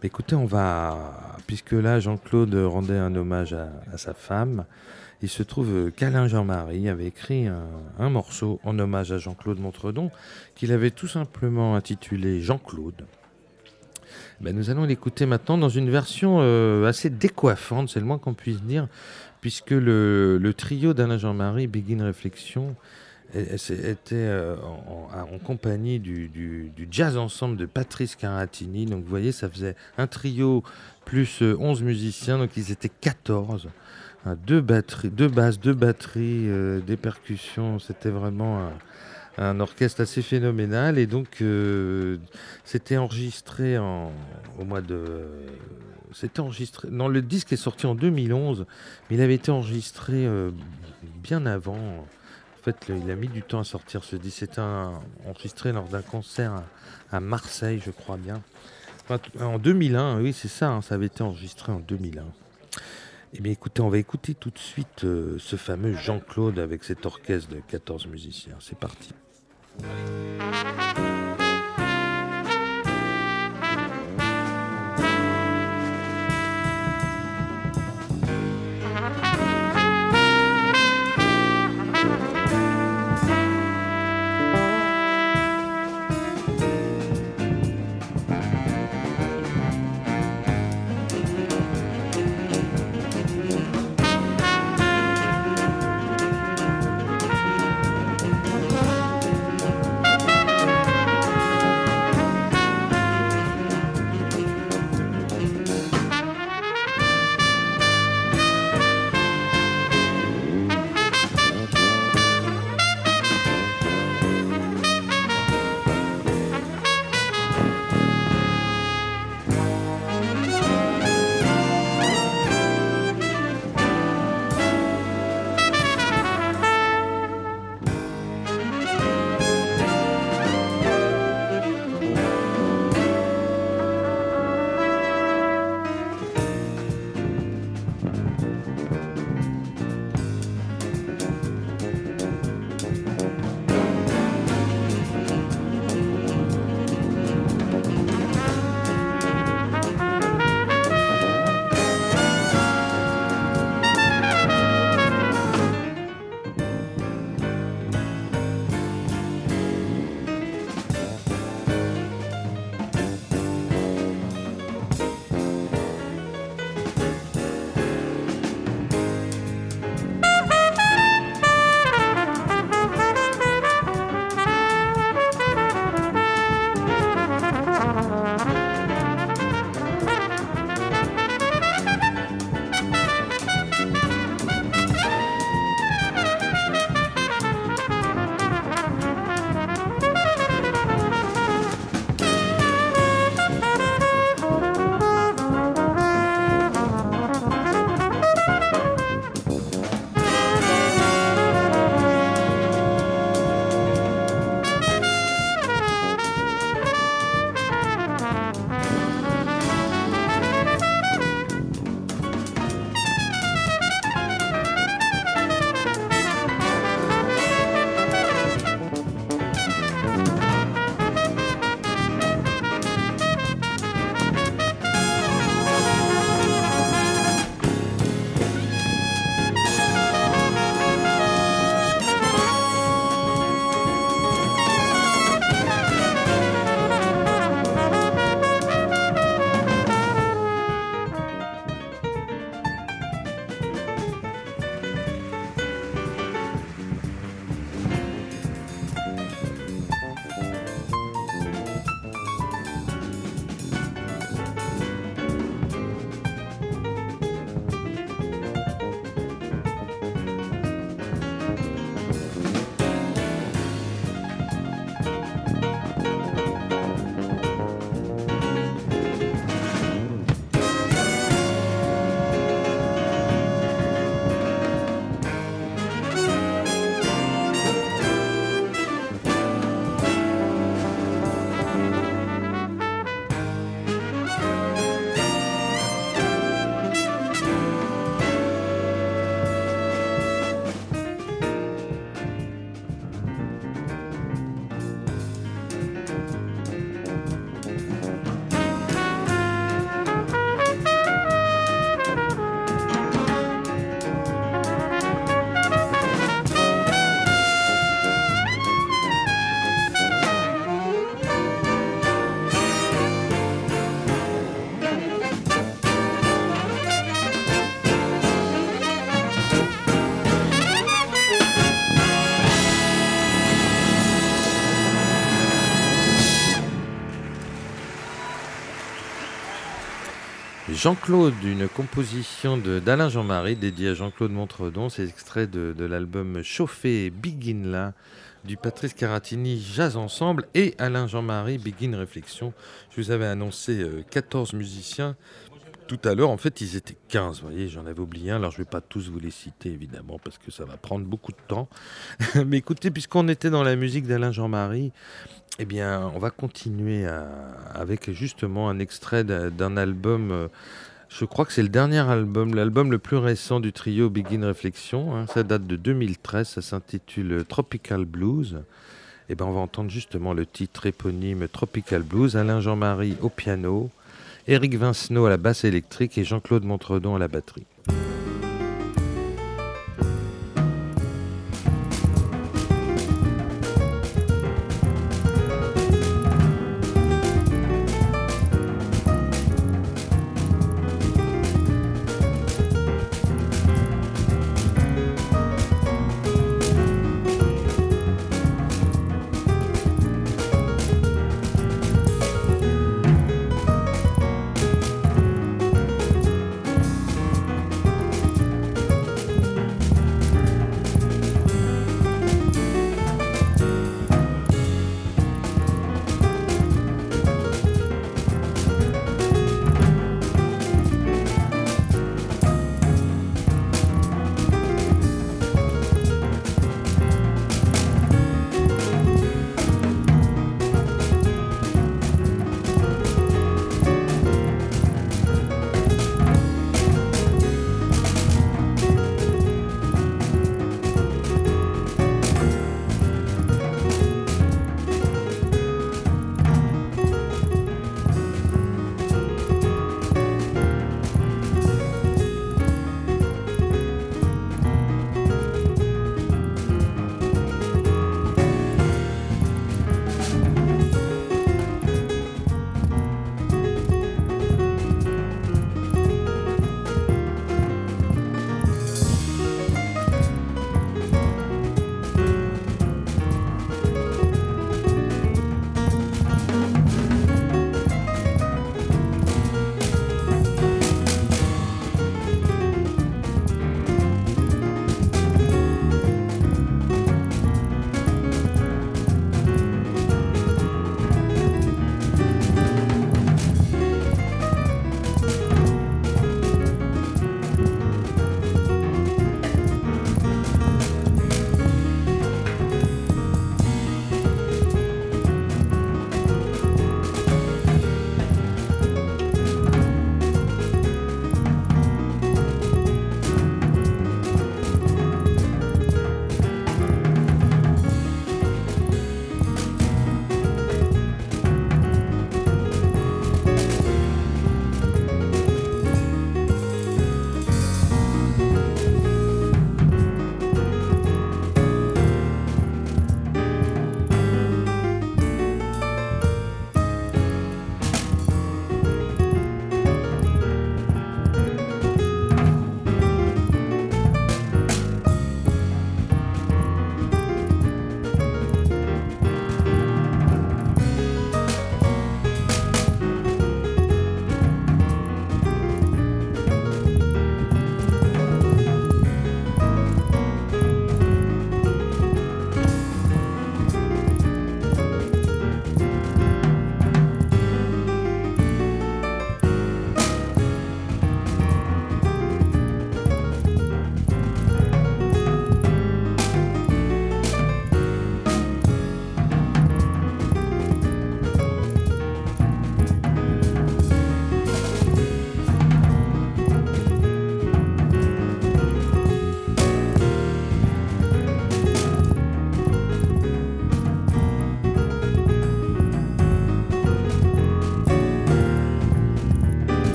Mais écoutez, on va, puisque là Jean-Claude rendait un hommage à, sa femme, il se trouve euh, qu'Alain Jean-Marie avait écrit un, morceau en hommage à Jean-Claude Montredon, qu'il avait tout simplement intitulé Jean-Claude. Ben, nous allons l'écouter maintenant dans une version euh, assez décoiffante, c'est le moins qu'on puisse dire, puisque le, trio d'Alain Jean-Marie, Begin Réflexion, était euh, en, compagnie du, jazz ensemble de Patrice Caratini. Donc vous voyez, ça faisait un trio plus euh, 11 musiciens, donc ils étaient 14. Hein, deux, deux basses, deux batteries, euh, des percussions, c'était vraiment un, orchestre assez phénoménal. Et donc, euh, c'était enregistré en, au mois de c'était enregistré. Non, le disque est sorti en 2011, mais il avait été enregistré euh, bien avant. En fait, il a mis du temps à sortir ce disque. C'était enregistré lors d'un concert à, Marseille, je crois bien. En 2001, oui, c'est ça, hein, ça avait été enregistré en 2001. Eh bien, écoutez, on va écouter tout de suite euh, ce fameux Jean-Claude avec cet orchestre de 14 musiciens. C'est parti. Jean-Claude, une composition d'Alain Jean-Marie dédiée à Jean-Claude Montredon. C'est extrait de, l'album Chauffé Begin là du Patrice Caratini Jazz Ensemble et Alain Jean-Marie Begin Réflexion. Je vous avais annoncé euh, 14 musiciens. Tout à l'heure, en fait, ils étaient 15. Vous voyez, j'en avais oublié un. Alors, je ne vais pas tous vous les citer, évidemment, parce que ça va prendre beaucoup de temps. Mais écoutez, puisqu'on était dans la musique d'Alain Jean-Marie, eh bien, on va continuer avec justement un extrait d'un album. euh, je crois que c'est le dernier album, l'album le plus récent du trio Begin Reflection. hein. ça date de 2013. Ça s'intitule Tropical Blues. Et ben, on va entendre justement le titre éponyme Tropical Blues. Alain Jean-Marie au piano. Éric Vincenot à la basse électrique et Jean-Claude Montredon à la batterie.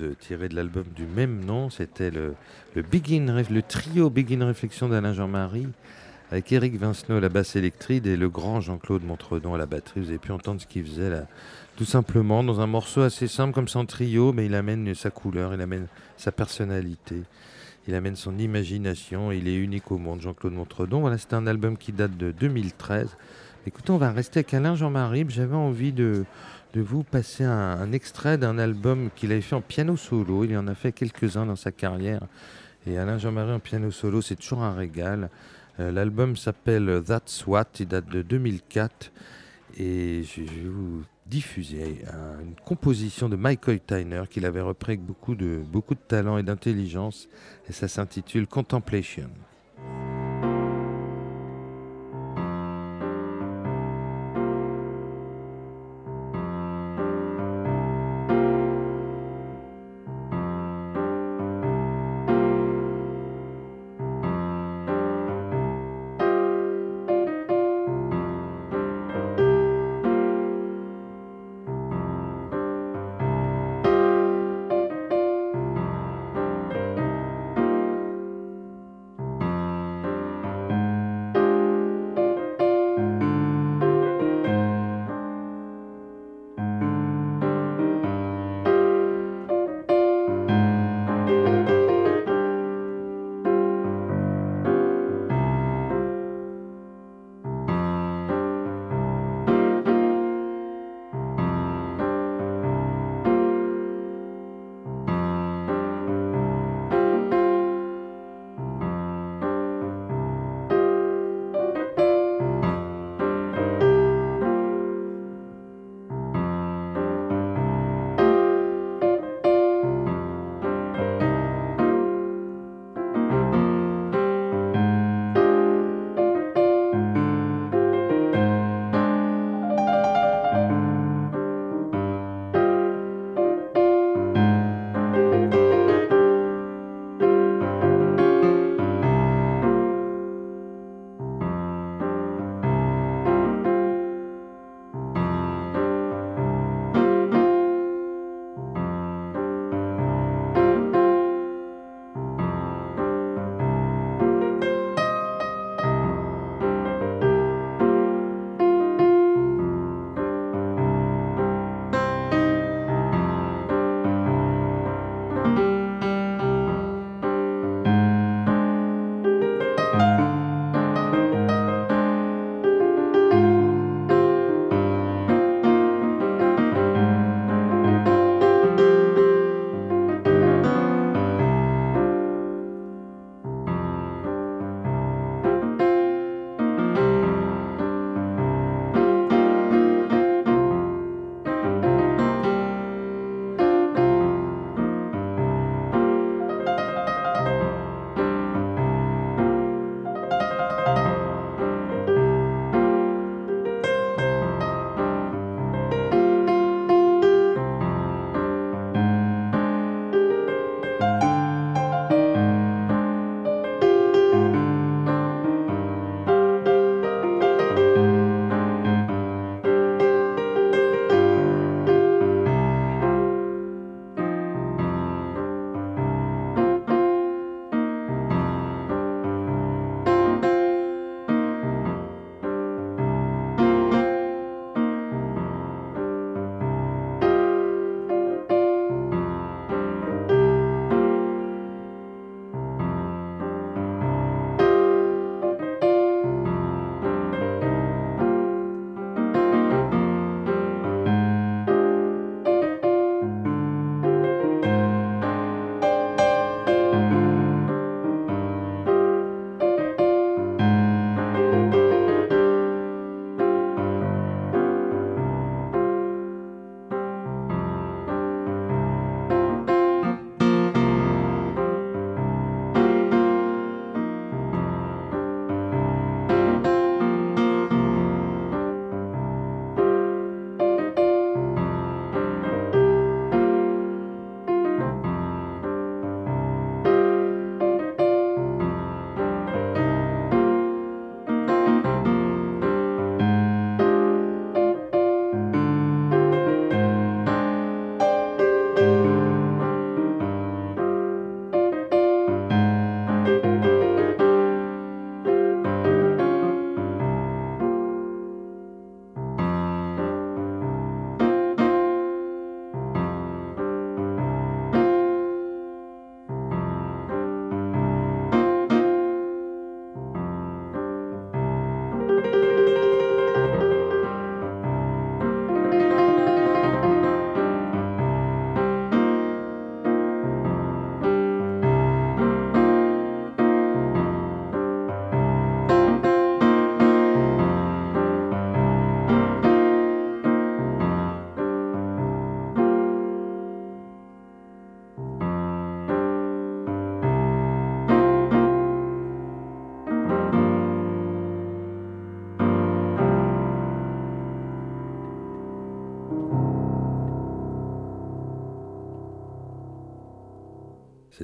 Euh, tiré de l'album du même nom. C'était le, le, trio Begin Réflexion d'Alain Jean-Marie avec Eric Vincenot à la basse électrique et le grand Jean-Claude Montredon à la batterie. Vous avez pu entendre ce qu'il faisait là, tout simplement dans un morceau assez simple comme en trio, mais il amène sa couleur, il amène sa personnalité. Il amène son imagination, il est unique au monde, Jean-Claude Montredon. Voilà, c'est un album qui date de 2013. Écoutez, on va rester avec Alain Jean-Marie. J'avais envie de, de vous passer un, extrait d'un album qu'il avait fait en piano solo. Il en a fait quelques-uns dans sa carrière. Et Alain Jean-Marie en piano solo, c'est toujours un régal. Euh, L'album s'appelle That's What, il date de 2004. Et je, vais vous diffuser un- une composition de Michael Tyner qu'il avait repris avec beaucoup de, beaucoup de talent et d'intelligence. Et ça s'intitule Contemplation.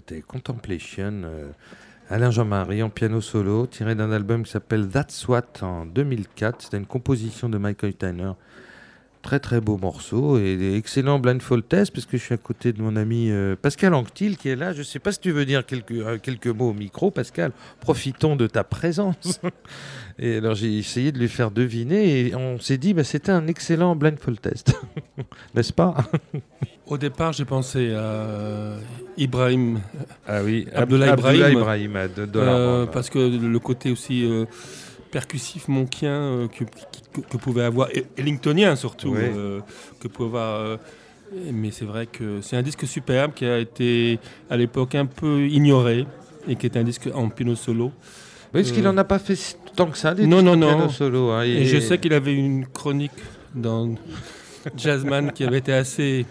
C'était Contemplation. euh, Alain Jean-Marie en piano solo, tiré d'un album qui s'appelle That's What en 2004. C'était une composition de Michael Tyner. Très très beau morceau et des excellents blindfold test parce que je suis à côté de mon ami euh, Pascal Anctil qui est là. Je ne sais pas si tu veux dire quelques, euh, quelques mots au micro, Pascal. Profitons de ta présence. et alors j'ai essayé de lui faire deviner et on s'est dit bah, c'était un excellent blindfold test, n'est-ce pas? Au départ, j'ai pensé à Ibrahim, Ah oui, Abdullah Abdullah Ibrahim. Deux dollars. euh, parce que le côté aussi euh, percussif monkien euh, que, que- que pouvait avoir, et Ellingtonien surtout, Oui. euh, que pouvait avoir. euh, mais c'est vrai que c'est un disque superbe qui a été à l'époque un peu ignoré et qui est un disque en piano solo. Oui, parce qu'il euh, n'en a pas fait tant que ça, des Non, disques non, de piano non. solo. hein, Et je sais qu'il avait une chronique dans Jazzman qui avait été assez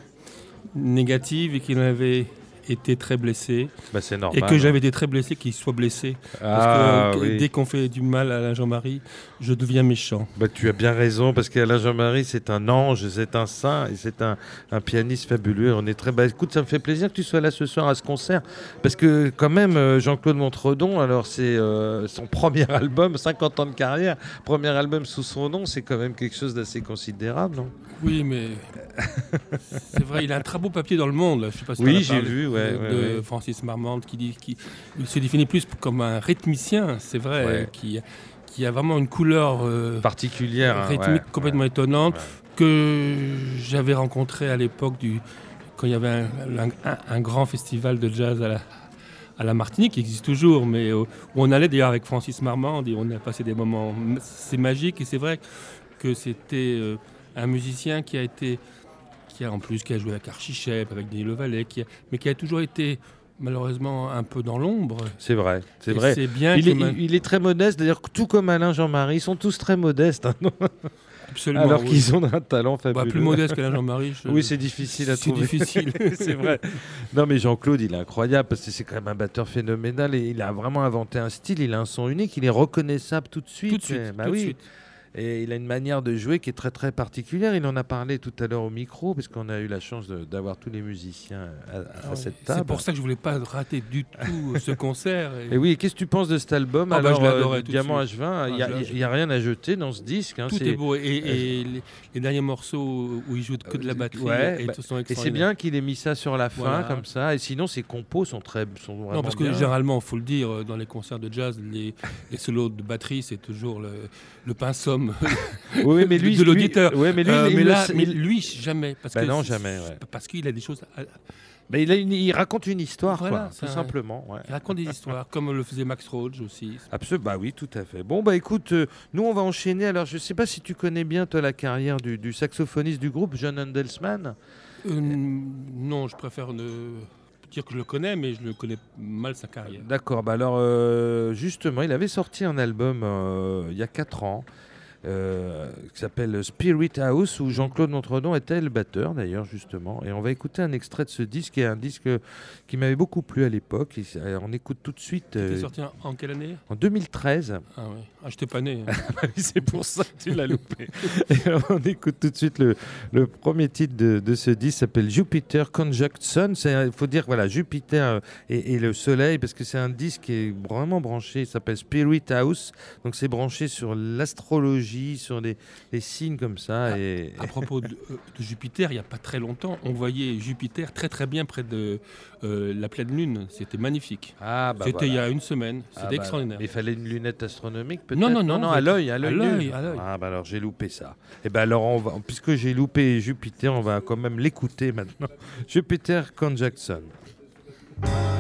négative et qu'il avait été très blessé. Bah, c'est Et normal. que j'avais été très blessé qu'il soit blessé. Parce Ah, que oui. dès qu'on fait du mal à la Jean-Marie, je deviens méchant. Bah, tu as bien raison, parce qu'Alain Jean-Marie, c'est un ange, c'est un saint, et c'est un, un pianiste fabuleux. On est très... Bah, écoute, ça me fait plaisir que tu sois là ce soir à ce concert, parce que quand même, euh, Jean-Claude Montredon, alors c'est euh, son premier album, 50 ans de carrière, premier album sous son nom, c'est quand même quelque chose d'assez considérable, non? Oui, mais c'est vrai, il a un très beau papier dans le monde. Je sais pas si Oui, j'ai vu, ouais, de, ouais. Francis Marmande qui dit qui il se définit plus comme un rythmicien, c'est vrai, qui, qui a vraiment une couleur euh, Particulière. rythmique complètement étonnante que j'avais rencontré à l'époque du quand il y avait un, un- un- un grand festival de jazz à la, à la Martinique qui existe toujours, mais euh, où on allait d'ailleurs avec Francis Marmande et on a passé des moments c'est magique et c'est vrai que c'était euh, un musicien qui a été qui a en plus qui a joué avec Archichep, avec Denis Levalet, qui a- mais qui a toujours été malheureusement un peu dans l'ombre. C'est vrai, c'est vrai. C'est bien Il est, il- très modeste, d'ailleurs, tout comme Alain Jean-Marie, ils sont tous très modestes, hein, absolument alors oui. qu'ils ont un talent Bah, fabuleux. plus modeste qu'Alain Jean-Marie. je- Oui, c'est difficile à c'est trouver. difficile. c'est vrai. Non, mais Jean-Claude, il est incroyable parce que c'est quand même un batteur phénoménal et il a vraiment inventé un style. Il a un son unique, il est reconnaissable tout de suite. Tout de suite. Eh, bah tout de oui. suite. Et il a une manière de jouer qui est très très particulière. Il en a parlé tout à l'heure au micro parce qu'on a eu la chance d'avoir tous les musiciens à, à Ah cette C'est table. pour ça que je voulais pas rater du tout ce concert. et Et oui, qu'est-ce que tu penses de cet album? Ah bah, Alors, adoré euh, Diamant suite. H20, il n'y Ah, a, il y a rien à jeter dans ce disque. hein, tout c'est- est beau. Et, et les, les derniers morceaux où il joue que de la batterie ouais, et bah, sont Et c'est bien qu'il ait mis ça sur la fin Voilà. comme ça. Et sinon, ses compos sont très sont vraiment Non, parce que bien. généralement, il faut le dire, euh, dans les concerts de jazz, les, les solos de batterie, c'est toujours le, le pain Oui, mais lui, de l'auditeur. lui- ouais, mais lui, Euh, mais là, mais lui, jamais. Parce que non, jamais, ouais. Parce qu'il a des choses. à- Bah, il, a une- il raconte une histoire, Voilà, quoi, c'est tout simplement. ouais. Il raconte des histoires, comme le faisait Max Roach aussi. Absolument, bah oui, tout à fait. Bon, bah écoute, euh, nous on va enchaîner. Alors, je sais pas si tu connais bien, toi, la carrière du, du saxophoniste du groupe, John Handelsman. Euh, non, je préfère ne dire que je le connais, mais je le connais mal sa carrière. D'accord, bah alors, euh, justement, il avait sorti un album il y a 4 ans. Euh, qui s'appelle Spirit House où Jean-Claude Montredon était le batteur d'ailleurs justement et on va écouter un extrait de ce disque qui est un disque qui m'avait beaucoup plu à l'époque on écoute tout de suite Il euh, sorti en, en quelle année? en 2013 Ah ouais. Ah, j'étais pas né. c'est pour ça que tu l'as loupé. Et alors, on écoute tout de suite le, le premier titre de, de ce disque, s'appelle Jupiter Conjunct Sun. Il faut dire, voilà, Jupiter euh, et, et le Soleil, parce que c'est un disque qui est vraiment branché, il s'appelle Spirit House. Donc c'est branché sur l'astrologie, sur des, des signes comme ça. Et, À propos de, euh, de Jupiter, il n'y a pas très longtemps, on voyait Jupiter très très bien près de euh, la pleine lune. C'était magnifique. Ah, bah C'était il y a une semaine. Ah, C'était bah, extraordinaire. Il fallait une lunette astronomique peut-être? Non, non, non, non, à l'œil, à à l'œil. à l'œil. Ah bah alors j'ai loupé ça. Et ben alors on va, puisque j'ai loupé Jupiter, on va quand même l'écouter maintenant. Jupiter Conjunction. Thank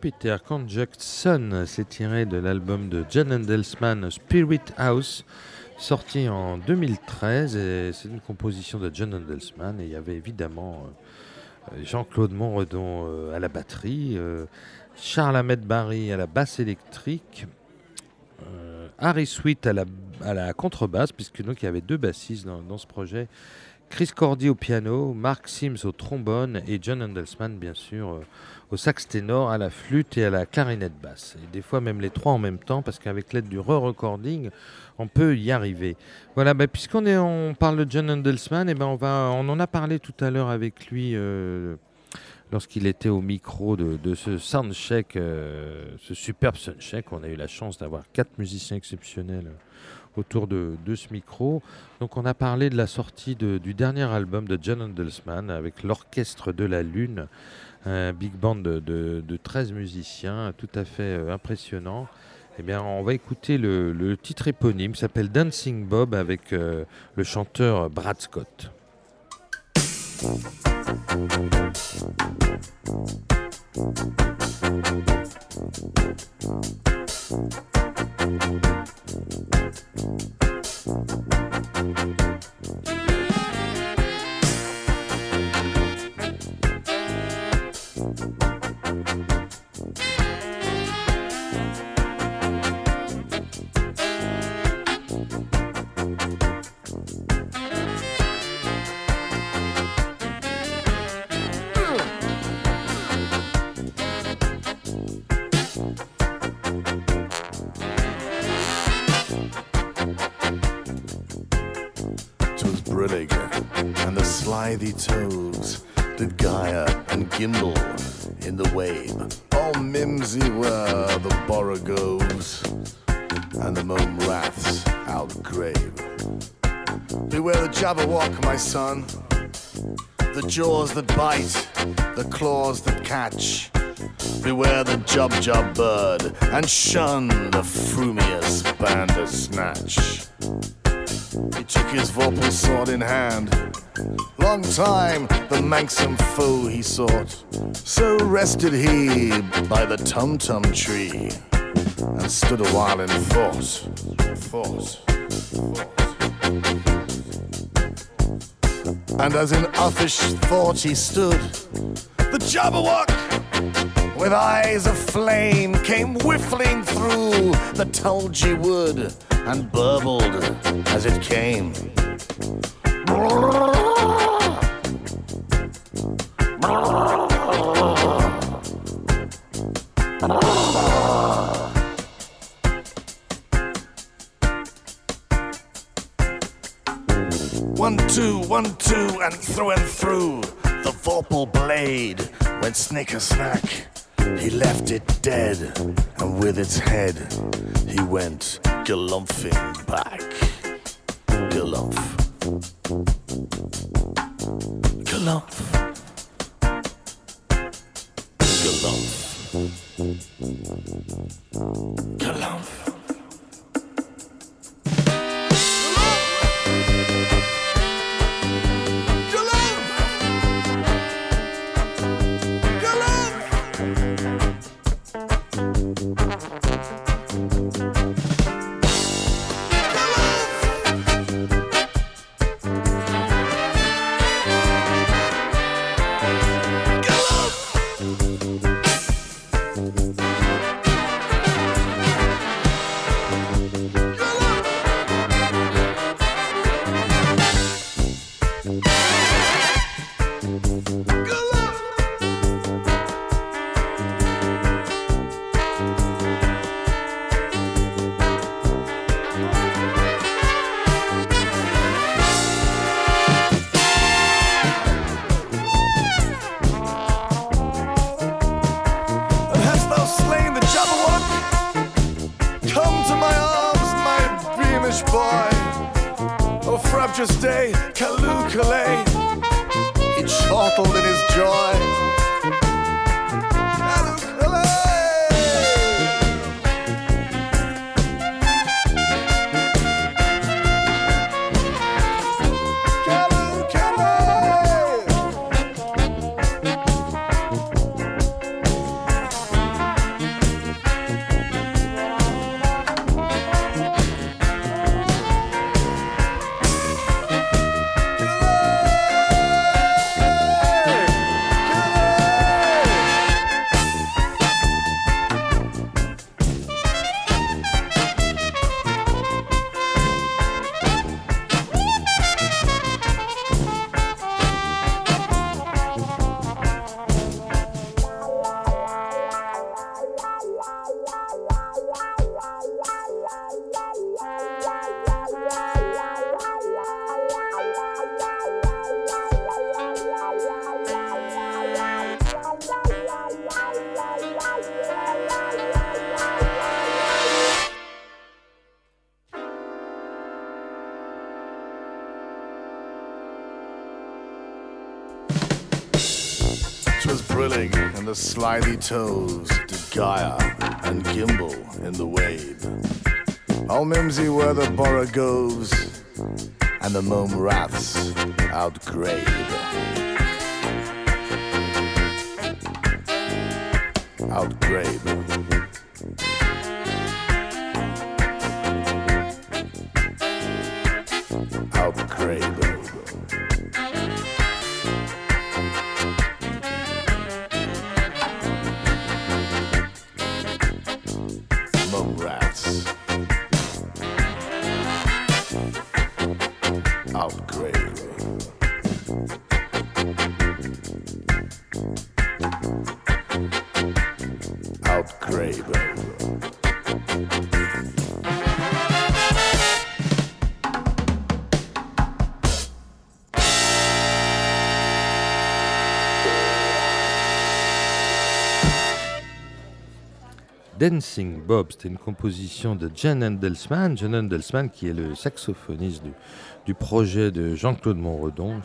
Jupiter Conjunct Sun, c'est tiré de l'album de John Endelsman Spirit House, sorti en 2013. et C'est une composition de John Endelsman et il y avait évidemment euh, Jean-Claude Monredon euh, à la batterie, euh, Charles Ahmed Barry à la basse électrique, Harry Sweet à la, contrebasse, puisque donc il y avait deux bassistes dans, ce projet. Chris Cordy au piano, Mark Sims au trombone et John Endelsman, bien sûr, au sax ténor, à la flûte et à la clarinette basse. Et des fois même les trois en même temps, parce qu'avec l'aide du re-recording, on peut y arriver. Voilà, bah, puisqu'on est, on parle de John Endelsman, et ben on, va, on en a parlé tout à l'heure avec lui euh, lorsqu'il était au micro de, ce soundcheck, euh, ce superbe soundcheck. On a eu la chance d'avoir quatre musiciens exceptionnels autour de, ce micro. Donc on a parlé de la sortie du dernier album de John Endelsman avec l'Orchestre de la Lune, un big band de, de- de 13 musiciens tout à fait euh, impressionnant. Eh bien, on va écouter le, titre éponyme, s'appelle Dancing Bob avec euh, le chanteur Brad Scott. Toes and the slithy toes did gyre and gimble in the wave. All mimsy were the borogoves and the mome raths outgrave. Beware the jabberwock, my son, the jaws that bite, the claws that catch. Beware the jub jub bird and shun the frumious bandersnatch. He took his vorpal sword in hand. Long time the manxome foe he sought. So rested he by the tum tum tree and stood a while in thought. Thought. And as in uffish thought he stood, the Jabberwock, with eyes of flame, came whiffling through the tulgey wood and burbled as it came. One, two, one, two, and through and through the vorpal blade went snicker snack. He left it dead, and with its head he went galumphing back. Galumph. Galumph. Galumph. Slithy toes did Gaia and Gimbal in the wave. All Mimsy were the borogoves, and the mome raths outgrave. Outgrave. Dancing Bob, c'était une composition de Jan Handelsman. Jan Handelsman qui est le saxophoniste du, projet de Jean-Claude Monredon,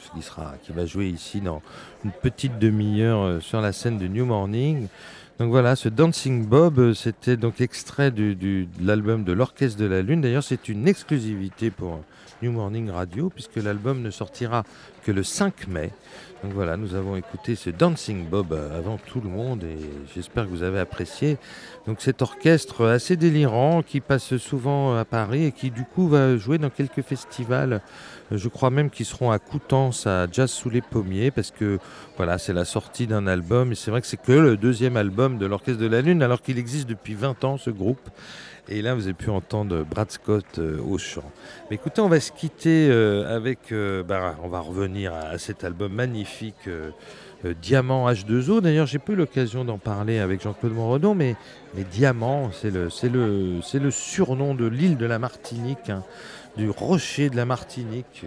qui va jouer ici dans une petite demi-heure euh, sur la scène de New Morning. Donc voilà, ce Dancing Bob, euh, c'était donc extrait de l'album de l'Orchestre de la Lune. D'ailleurs, c'est une exclusivité pour New Morning Radio, puisque l'album ne sortira que le 5 mai. Donc voilà, nous avons écouté ce Dancing Bob euh, avant tout le monde et j'espère que vous avez apprécié. Donc cet orchestre assez délirant qui passe souvent à Paris et qui du coup va jouer dans quelques festivals. Je crois même qu'ils seront à Coutances, à Jazz sous les pommiers, parce que voilà, c'est la sortie d'un album. Et c'est vrai que c'est que le deuxième album de l'Orchestre de la Lune, alors qu'il existe depuis 20 ans ce groupe. Et là, vous avez pu entendre Brad Scott euh, au chant. Écoutez, on va se quitter euh, avec. euh, bah, on va revenir à, cet album magnifique. Diamant H2O. D'ailleurs, j'ai pas eu l'occasion d'en parler avec Jean-Claude Monredon, mais, Diamant, c'est le surnom de l'île de la Martinique, hein, du rocher de la Martinique.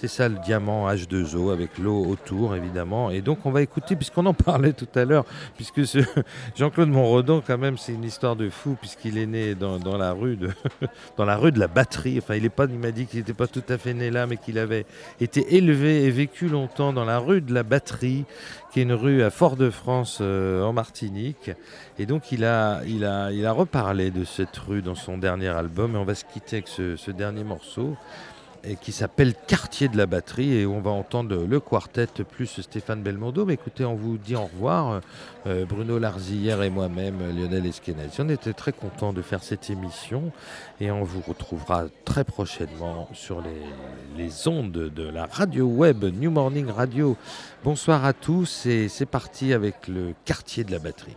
C'est ça le diamant H2O avec l'eau autour évidemment. Et donc on va écouter, puisqu'on en parlait tout à l'heure, puisque Jean-Claude Monrodon quand même c'est une histoire de fou puisqu'il est né dans, la rue de la rue de la batterie. Enfin il est pas, il m'a dit qu'il n'était pas tout à fait né là, mais qu'il avait été élevé et vécu longtemps dans la rue de la batterie, qui est une rue à Fort-de-France euh, en Martinique. Et donc il a, reparlé de cette rue dans son dernier album et on va se quitter avec ce dernier morceau et qui s'appelle Quartier de la batterie et on va entendre le quartet plus Stéphane Belmondo. Mais écoutez, on vous dit au revoir, euh, Bruno Larzillière et moi-même, Lionel Eskenazi. On était très contents de faire cette émission et on vous retrouvera très prochainement sur les ondes de la radio web New Morning Radio. Bonsoir à tous et c'est parti avec le Quartier de la batterie.